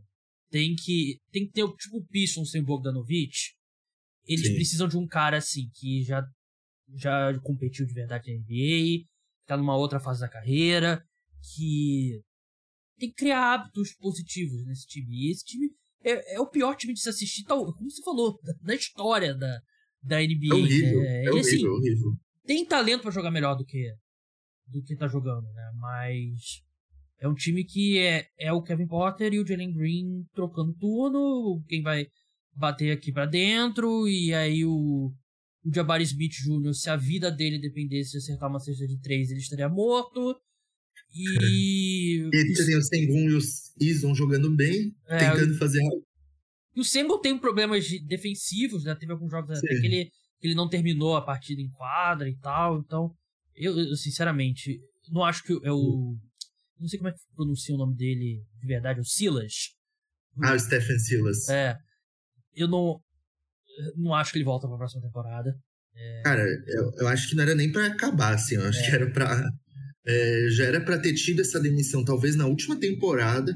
Tem que tem que ter tipo o Pistons tem o Bogdanovic. Eles Sim. precisam de um cara assim que já já competiu de verdade na NBA, tá numa outra fase da carreira, que tem que criar hábitos positivos nesse time. E esse time é, é o pior time de se assistir, tal, como você falou, da, da história da, da NBA. É horrível, né? é, horrível, assim, horrível. Tem talento para jogar melhor do que do que tá jogando, né? Mas é um time que é, é o Kevin Porter e o Jalen Green trocando turno, quem vai bater aqui para dentro, e aí o, o Jabari Smith Jr., se a vida dele dependesse de acertar uma cesta de três, ele estaria morto. E. e tem o Sengun e o Ison jogando bem, é, tentando fazer algo. E o Sengun tem problemas defensivos, né? Teve alguns jogos até que ele, que ele não terminou a partida em quadra e tal. Então, eu, eu sinceramente, não acho que é o. Não sei como é que pronuncia o nome dele de verdade, o Silas. Ah, o Stephen Silas. É. Eu não. Não acho que ele volta pra próxima temporada. É... Cara, eu, eu acho que não era nem para acabar, assim. Eu acho é. que era pra. É, já era para ter tido essa demissão, talvez na última temporada.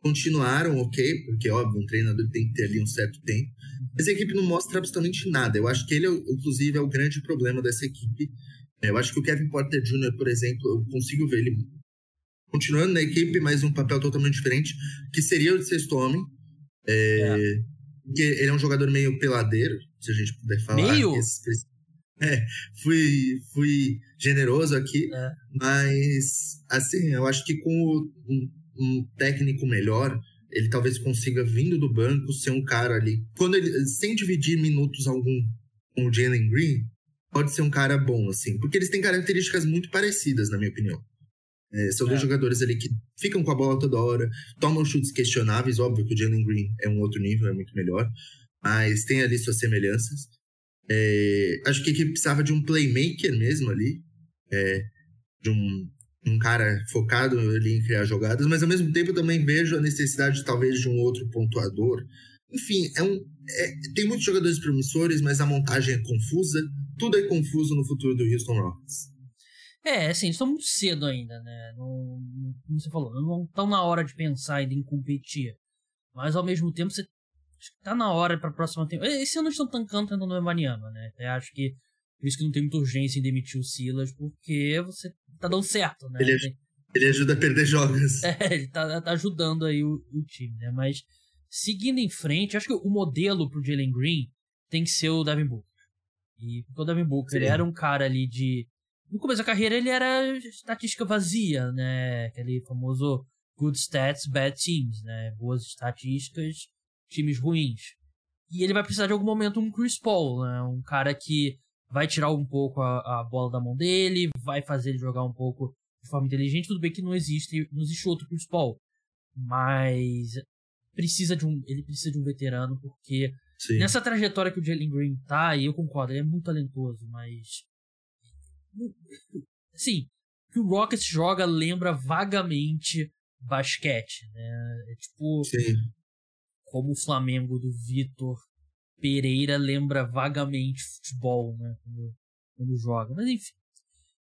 Continuaram, ok, porque, óbvio, um treinador tem que ter ali um certo tempo. Mas a equipe não mostra absolutamente nada. Eu acho que ele, inclusive, é o grande problema dessa equipe. É, eu acho que o Kevin Porter Jr., por exemplo, eu consigo ver ele continuando na equipe, mas um papel totalmente diferente, que seria o de sexto homem. É, é. Porque ele é um jogador meio peladeiro, se a gente puder falar. Meio? É, fui, fui generoso aqui, é. mas assim, eu acho que com um, um, técnico melhor, ele talvez consiga, vindo do banco, ser um cara ali. Quando ele, sem dividir minutos algum com o Jalen Green, pode ser um cara bom, assim, porque eles têm características muito parecidas, na minha opinião. É, são é. dois jogadores ali que ficam com a bola toda hora, tomam chutes questionáveis. Óbvio que o Jalen Green é um outro nível, é muito melhor, mas tem ali suas semelhanças. É, acho que a equipe precisava de um playmaker mesmo ali, é, de um, um cara focado ali em criar jogadas, mas ao mesmo tempo também vejo a necessidade talvez de um outro pontuador. Enfim, é um, é, tem muitos jogadores promissores, mas a montagem é confusa. Tudo é confuso no futuro do Houston Rockets. É, assim, estão muito cedo ainda, né? Não, como você falou, não estão na hora de pensar ainda em competir. Mas ao mesmo tempo, você tá na hora para a próxima temporada. Esse ano estão tancando tendo no Embanyama, né? Eu acho que por isso que não tem muita urgência em demitir o Silas, porque você tá dando certo, né? Ele, tem... ele ajuda a perder jogos. É, ele tá, tá ajudando aí o, o, time, né? Mas seguindo em frente, acho que o modelo pro Jalen Green tem que ser o Devin Booker. E o Devin Booker ele era um cara ali de no começo da carreira ele era estatística vazia, né? Aquele famoso good stats, bad teams, né? Boas estatísticas, times ruins. E ele vai precisar de algum momento um Chris Paul, né? Um cara que vai tirar um pouco a, a bola da mão dele, vai fazer ele jogar um pouco de forma inteligente. Tudo bem que não existe, não existe outro Chris Paul, mas precisa de um, ele precisa de um veterano porque Sim. nessa trajetória que o Jalen Green tá, e eu concordo, ele é muito talentoso, mas Assim, que o Rockets joga lembra vagamente basquete, né? É tipo. Sim. Como o Flamengo do Vitor Pereira lembra vagamente futebol, né? Quando, quando joga. Mas enfim.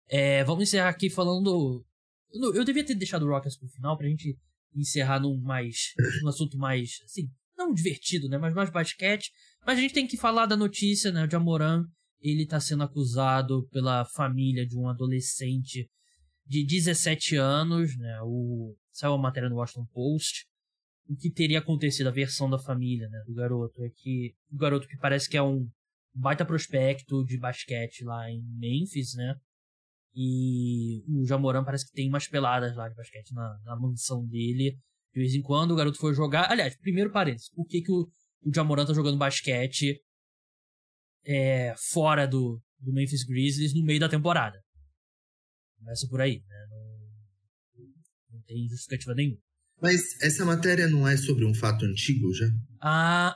É, vamos encerrar aqui falando. Eu devia ter deixado o Rockets pro final pra gente encerrar num mais. num assunto mais. assim, não divertido, né? Mas mais basquete. Mas a gente tem que falar da notícia, né? De Amoran ele está sendo acusado pela família de um adolescente de 17 anos, né? O saiu a matéria no Washington Post. O que teria acontecido, a versão da família, né, do garoto, é que o garoto que parece que é um baita prospecto de basquete lá em Memphis, né? E o Jamoran parece que tem umas peladas lá de basquete na, na mansão dele. De vez em quando o garoto foi jogar. Aliás, primeiro parênteses, por que, que o o Jamoran tá jogando basquete é, fora do, do Memphis Grizzlies no meio da temporada. Começa por aí, né? Não, não tem justificativa nenhuma. Mas essa matéria não é sobre um fato antigo já? Ah,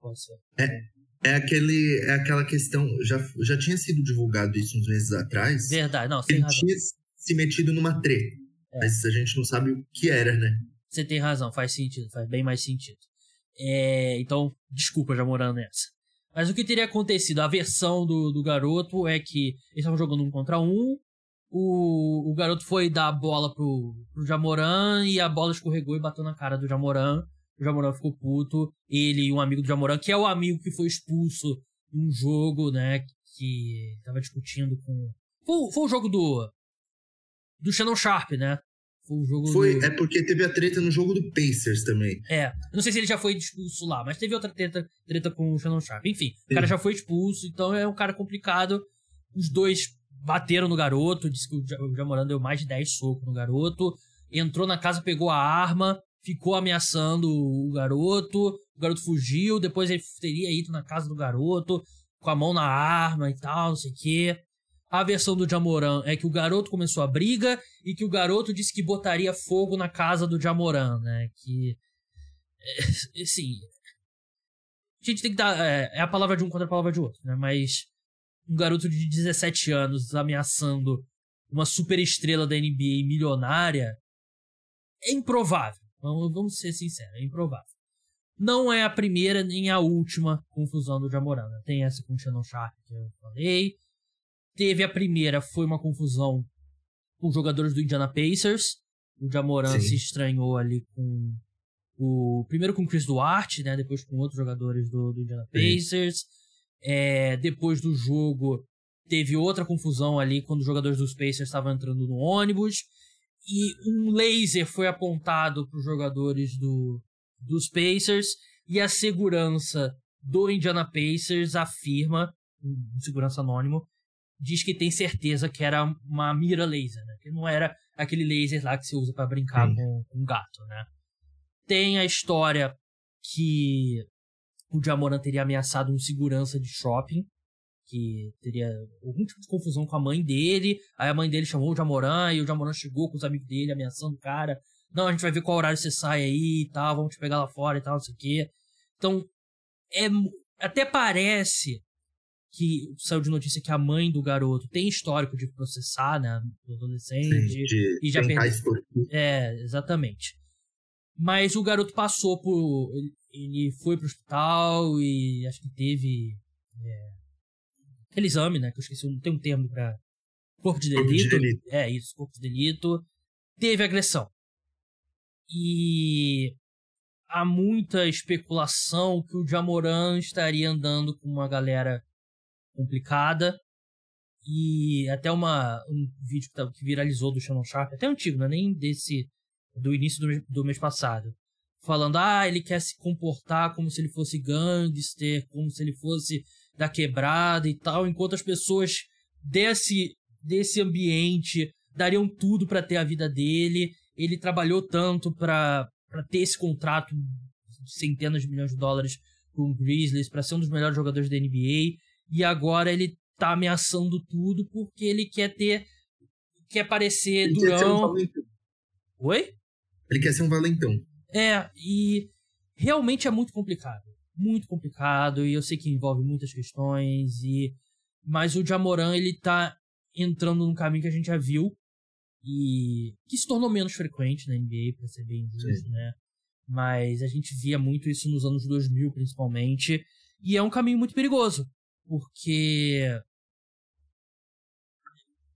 pode ser. É, é, aquele, é aquela questão. Já, já tinha sido divulgado isso uns meses atrás. Verdade, não, sem razão. tinha se metido numa treta. É. Mas a gente não sabe o que era, né? Você tem razão, faz sentido, faz bem mais sentido. É, então, desculpa já morando nessa. Mas o que teria acontecido? A versão do, do garoto é que eles estavam jogando um contra um. O, o garoto foi dar a bola pro, pro Jamoran e a bola escorregou e bateu na cara do Jamoran. O Jamoran ficou puto. Ele e um amigo do Jamoran, que é o amigo que foi expulso num jogo, né? Que tava discutindo com. Foi, foi o jogo do. Do Shannon Sharp, né? Foi o jogo Foi, do... é porque teve a treta no jogo do Pacers também. É, não sei se ele já foi expulso lá, mas teve outra treta, treta com o Shannon Sharp. Enfim, o cara já foi expulso, então é um cara complicado. Os dois bateram no garoto, disse que o Jamoran deu mais de 10 socos no garoto. Entrou na casa, pegou a arma, ficou ameaçando o garoto. O garoto fugiu, depois ele teria ido na casa do garoto, com a mão na arma e tal, não sei o quê. A versão do Jamoran é que o garoto começou a briga e que o garoto disse que botaria fogo na casa do Jamoran, né? Que. É, assim. A gente tem que dar. É, é, a palavra de um contra a palavra de outro, né? Mas. Um garoto de 17 anos ameaçando uma super estrela da NBA milionária é improvável. Vamos, vamos ser sinceros, é improvável. Não é a primeira nem a última confusão do Jamoran. Né? Tem essa com o Shannon Sharp que eu falei. Teve a primeira, foi uma confusão com os jogadores do Indiana Pacers. O Jamoran se estranhou ali com o. Primeiro com o Chris Duarte, né? Depois com outros jogadores do, do Indiana Pacers. É, depois do jogo, teve outra confusão ali quando os jogadores dos Pacers estavam entrando no ônibus. E um laser foi apontado para os jogadores do, dos Pacers. E a segurança do Indiana Pacers afirma, um segurança anônimo, diz que tem certeza que era uma mira laser, né? Que não era aquele laser lá que se usa para brincar com, com gato, né? Tem a história que o Jamoran teria ameaçado um segurança de shopping, que teria algum tipo de confusão com a mãe dele. Aí a mãe dele chamou o Jamoran e o Jamoran chegou com os amigos dele ameaçando o cara. Não, a gente vai ver qual horário você sai aí e tal, vamos te pegar lá fora e tal, não sei o quê. Então, é, até parece que saiu de notícia que a mãe do garoto tem histórico de processar, né, do adolescente. Sim, de e já perdeu. É, exatamente. Mas o garoto passou por. Ele foi pro hospital e acho que teve. É, aquele exame, né? Que eu esqueci, não tem um termo pra. Corpo de delito. Corpo de delito. É, isso, corpo de delito. Teve agressão. E há muita especulação que o Jamoran estaria andando com uma galera complicada. E até uma, um vídeo que viralizou do Shannon Sharp, até antigo, não é nem desse. do início do, do mês passado. Falando, ah, ele quer se comportar como se ele fosse gangster, como se ele fosse da quebrada e tal, enquanto as pessoas desse, desse ambiente dariam tudo para ter a vida dele. Ele trabalhou tanto para ter esse contrato de centenas de milhões de dólares com o Grizzlies, para ser um dos melhores jogadores da NBA, e agora ele tá ameaçando tudo porque ele quer ter. quer parecer ele durão. Quer um Oi? Ele quer ser um valentão. É, e realmente é muito complicado. Muito complicado, e eu sei que envolve muitas questões, e mas o Jamoran, ele tá entrando num caminho que a gente já viu, e que se tornou menos frequente na NBA, pra ser bem justo, Sim. né? Mas a gente via muito isso nos anos 2000, principalmente, e é um caminho muito perigoso, porque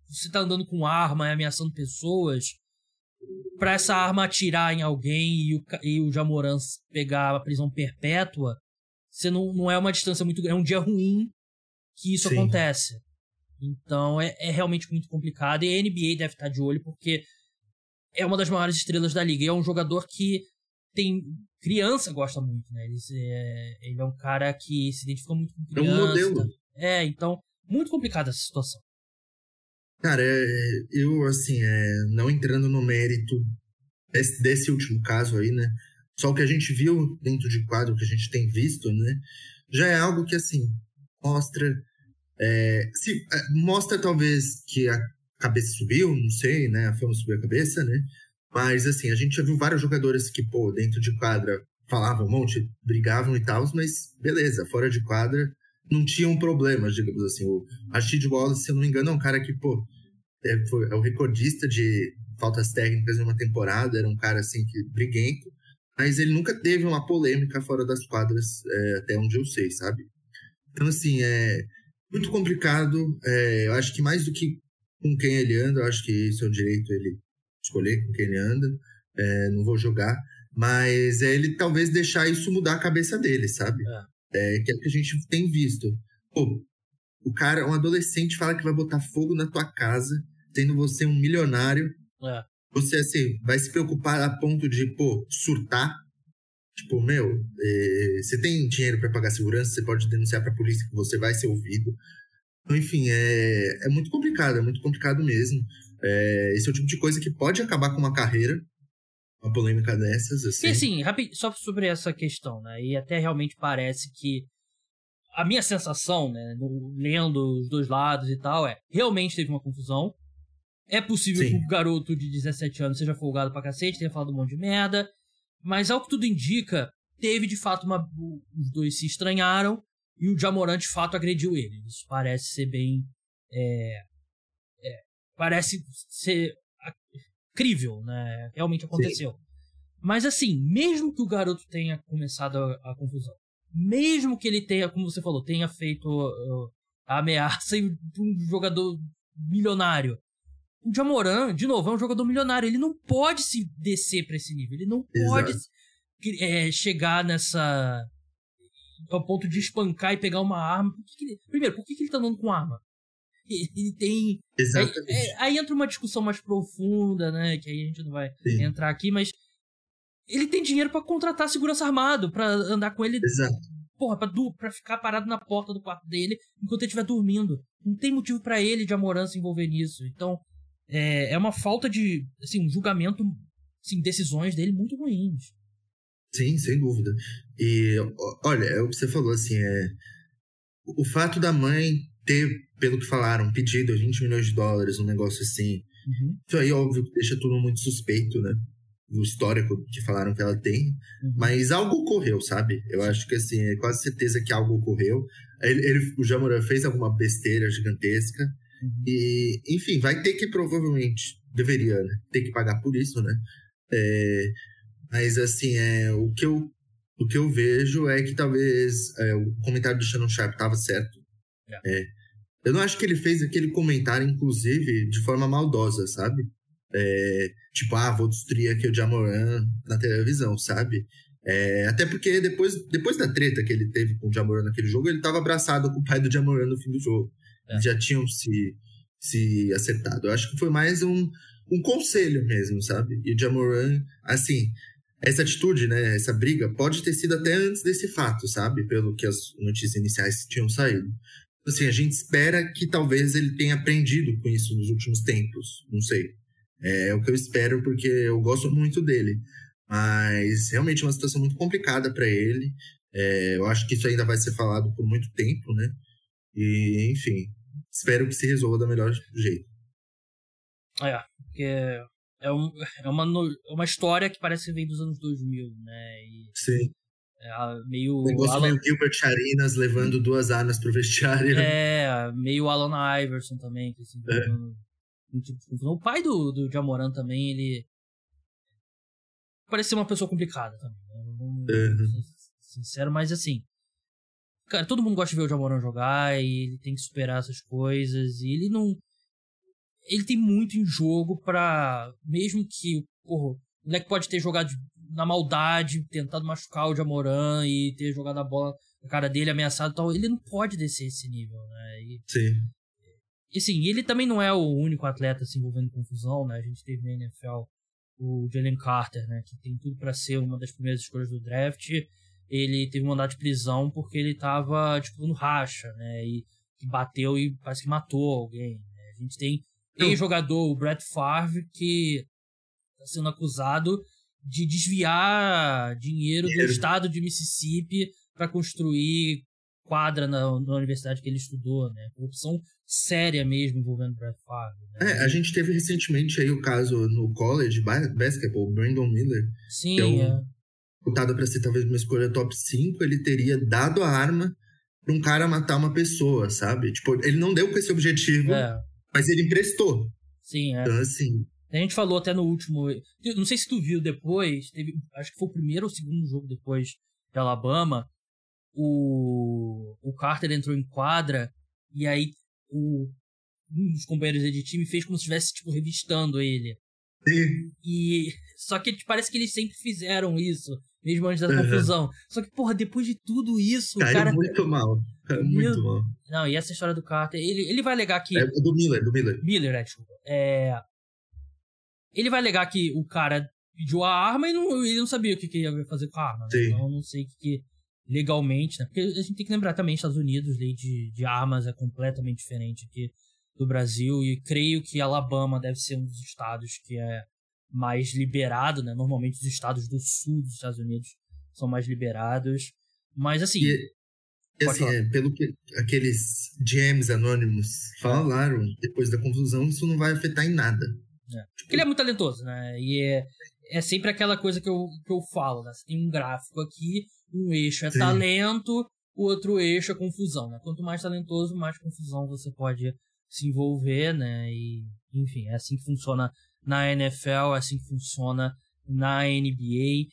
você tá andando com arma e ameaçando pessoas, para essa arma atirar em alguém e o, e o Jamoran pegar a prisão perpétua, você não, não é uma distância muito grande, é um dia ruim que isso Sim. acontece. Então é, é realmente muito complicado e a NBA deve estar de olho porque é uma das maiores estrelas da liga e é um jogador que tem criança gosta muito, né? Ele é, ele é um cara que se identifica muito com É um criança. modelo. É, então muito complicada essa situação. Cara, é, eu, assim, é, não entrando no mérito desse, desse último caso aí, né? Só o que a gente viu dentro de quadro, que a gente tem visto, né? Já é algo que, assim, mostra. É, se, é, mostra talvez que a cabeça subiu, não sei, né? A fama subiu a cabeça, né? Mas, assim, a gente já viu vários jogadores que, pô, dentro de quadra falavam um monte, brigavam e tal, mas beleza, fora de quadra não tinham problemas, digamos assim. O Rashid Wallace, se eu não me engano, é um cara que, pô, é, foi, é o recordista de faltas técnicas em uma temporada, era um cara, assim, que briguento, mas ele nunca teve uma polêmica fora das quadras, é, até onde eu sei, sabe? Então, assim, é muito complicado. É, eu acho que mais do que com quem ele anda, eu acho que isso é o direito ele escolher com quem ele anda. É, não vou jogar, mas é ele talvez deixar isso mudar a cabeça dele, sabe? É. é. que é o que a gente tem visto. Pô, o cara, um adolescente fala que vai botar fogo na tua casa, tendo você um milionário. É. Você, assim, vai se preocupar a ponto de, pô, surtar. Tipo, meu, é, você tem dinheiro para pagar segurança, você pode denunciar pra polícia que você vai ser ouvido. Então, enfim, é, é muito complicado, é muito complicado mesmo. É, esse é o tipo de coisa que pode acabar com uma carreira, uma polêmica dessas, assim. E assim, rápido, só sobre essa questão, né? E até realmente parece que a minha sensação, né, lendo os dois lados e tal, é realmente teve uma confusão. É possível Sim. que o garoto de 17 anos seja folgado pra cacete, tenha falado um monte de merda. Mas ao que tudo indica, teve de fato uma. Os dois se estranharam e o Jamoran de fato agrediu ele. Isso parece ser bem. É, parece ser crível, né? Realmente aconteceu. Sim. Mas assim, mesmo que o garoto tenha começado a, a, confusão, mesmo que ele tenha, como você falou, tenha feito uh, a ameaça e um jogador milionário, o Jamoran, de novo, é um jogador milionário. Ele não pode se descer para esse nível. Ele não pode é, chegar nessa. ao ponto de espancar e pegar uma arma. Por que que ele... Primeiro, por que, que ele tá andando com arma? Ele tem. Exatamente. Aí, é, aí, entra uma discussão mais profunda, né? Que aí a gente não vai Sim. entrar aqui, mas ele tem dinheiro para contratar segurança armado, para andar com ele. Exato. Porra, pra, pra ficar parado na porta do quarto dele enquanto ele estiver dormindo. Não tem motivo para ele de amorã se envolver nisso. Então, é, é uma falta de. Assim, um julgamento. Assim, decisões dele muito ruins. Sim, sem dúvida. E, olha, é o que você falou, assim, é. O fato da mãe ter, pelo que falaram, pedido 20 milhões de dólares, um negócio assim. Uhum. Isso aí, óbvio, deixa tudo muito suspeito, né? O histórico que falaram que ela tem. Uhum. Mas algo ocorreu, sabe? Eu acho que, assim, é quase certeza que algo ocorreu. Ele, ele, o Jamoran fez alguma besteira gigantesca. Uhum. E, enfim, vai ter que provavelmente, deveria, né? Ter que pagar por isso, né? É, mas, assim, é, o, que eu, o que eu vejo é que talvez é, o comentário do Shannon Sharp estava certo é. é. Eu não acho que ele fez aquele comentário, inclusive, de forma maldosa, sabe? É, tipo, ah, vou destruir aqui o Jamoran na televisão, sabe? É, até porque depois, depois da treta que ele teve com o Jamoran naquele jogo, ele estava abraçado com o pai do Jamoran no fim do jogo. É. Já tinham se, se acertado. Eu acho que foi mais um, um conselho mesmo, sabe? E o Jamoran, assim, essa atitude, né, essa briga, pode ter sido até antes desse fato, sabe? Pelo que as notícias iniciais tinham saído assim, a gente espera que talvez ele tenha aprendido com isso nos últimos tempos. Não sei. É, é o que eu espero, porque eu gosto muito dele. Mas realmente é uma situação muito complicada para ele. É, eu acho que isso ainda vai ser falado por muito tempo, né? E, enfim, espero que se resolva da melhor jeito. É, porque é, um, é, uma, é uma história que parece que vem dos anos 2000, né? E Sim. É meio. O negócio Alan... meio Gilbert Charinas levando duas armas pro vestiário. É, meio Alan Iverson também, que é. tipo O pai do, do Jamoran também, ele. Parecia uma pessoa complicada também. Né? Uhum. Sincero, mas assim. Cara, todo mundo gosta de ver o Jamoran jogar e ele tem que superar essas coisas. E ele não. Ele tem muito em jogo pra. Mesmo que. Porra, o moleque pode ter jogado na maldade, tentado machucar o Jamoran e ter jogado a bola na cara dele, ameaçado e tal. Ele não pode descer esse nível, né? E, Sim. E sim, ele também não é o único atleta se envolvendo em confusão, né? A gente teve na NFL o Jalen Carter, né? Que tem tudo para ser uma das primeiras escolhas do draft. Ele teve um mandato de prisão porque ele tava, tipo, no racha, né? E bateu e parece que matou alguém. Né? A gente tem, tem jogador, o Brett Favre, que tá sendo acusado de desviar dinheiro, Dinheiro. do estado de Mississippi para construir quadra na, na universidade que ele estudou, né? Corrupção séria mesmo envolvendo Brett Favre. Né? É, a gente teve recentemente aí o caso no college ba- basketball, Brandon Miller, Sim, que é um- é. cotado para ser talvez uma escolha top 5, ele teria dado a arma pra um cara matar uma pessoa, sabe? Tipo, ele não deu com esse objetivo, é. mas ele emprestou. Sim, é. Então, assim, A gente falou até no último. Não sei se tu viu depois, teve, acho que foi o primeiro ou segundo jogo depois de Alabama. O, o Carter entrou em quadra e aí o, um dos companheiros de time fez como se estivesse tipo, revistando ele. sim, E só que tipo, parece que eles sempre fizeram isso, mesmo antes da Uhum. confusão. Só que, porra, depois de tudo isso, o caiu cara. muito mal. Caiu Meu- muito mal. Não, e essa história do Carter, ele, ele vai alegar que. É do Miller, do Miller. Miller, é, desculpa. É... Ele vai alegar que o cara pediu a arma e não, ele não sabia o que, que ia fazer com a arma. né? Sim. Então eu não sei o que, que legalmente, né? Porque a gente tem que lembrar também, Estados Unidos, lei de, de armas é completamente diferente aqui do Brasil e creio que Alabama deve ser um dos estados que é mais liberado, né? Normalmente os estados do sul dos Estados Unidos são mais liberados. Mas assim, E, assim, é, pelo que aqueles GMs anônimos falaram, depois da confusão, isso não vai afetar em nada. Porque ele é muito talentoso, né? E é, é sempre aquela coisa que eu, que eu falo, né? Você tem um gráfico aqui, um eixo é Sim. talento, o outro eixo é confusão, né? Quanto mais talentoso, mais confusão você pode se envolver, né? E, enfim, é assim que funciona na NFL, é assim que funciona na NBA.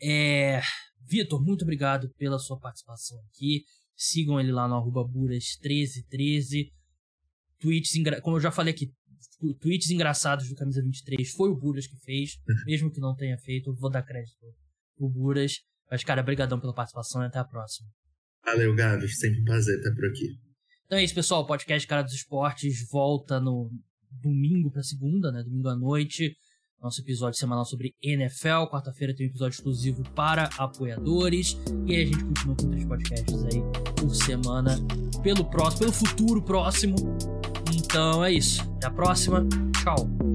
É... Vitor, muito obrigado pela sua participação aqui. Sigam ele lá no arroba Buras1313. Tweets, como eu já falei aqui, tweets engraçados do Camisa 23 foi o Buras que fez, mesmo que não tenha feito, eu vou dar crédito pro Buras. Mas, cara, brigadão pela participação e até a próxima. Valeu, Gabi. Sempre um prazer estar por aqui. Então é isso, pessoal. O podcast Cara dos Esportes volta no domingo pra segunda, né? Domingo à noite. Nosso episódio semanal sobre NFL. Quarta-feira tem um episódio exclusivo para apoiadores. E aí a gente continua com três podcasts aí por semana. Pelo próximo, pelo futuro próximo. Então é isso. Até a próxima. Tchau.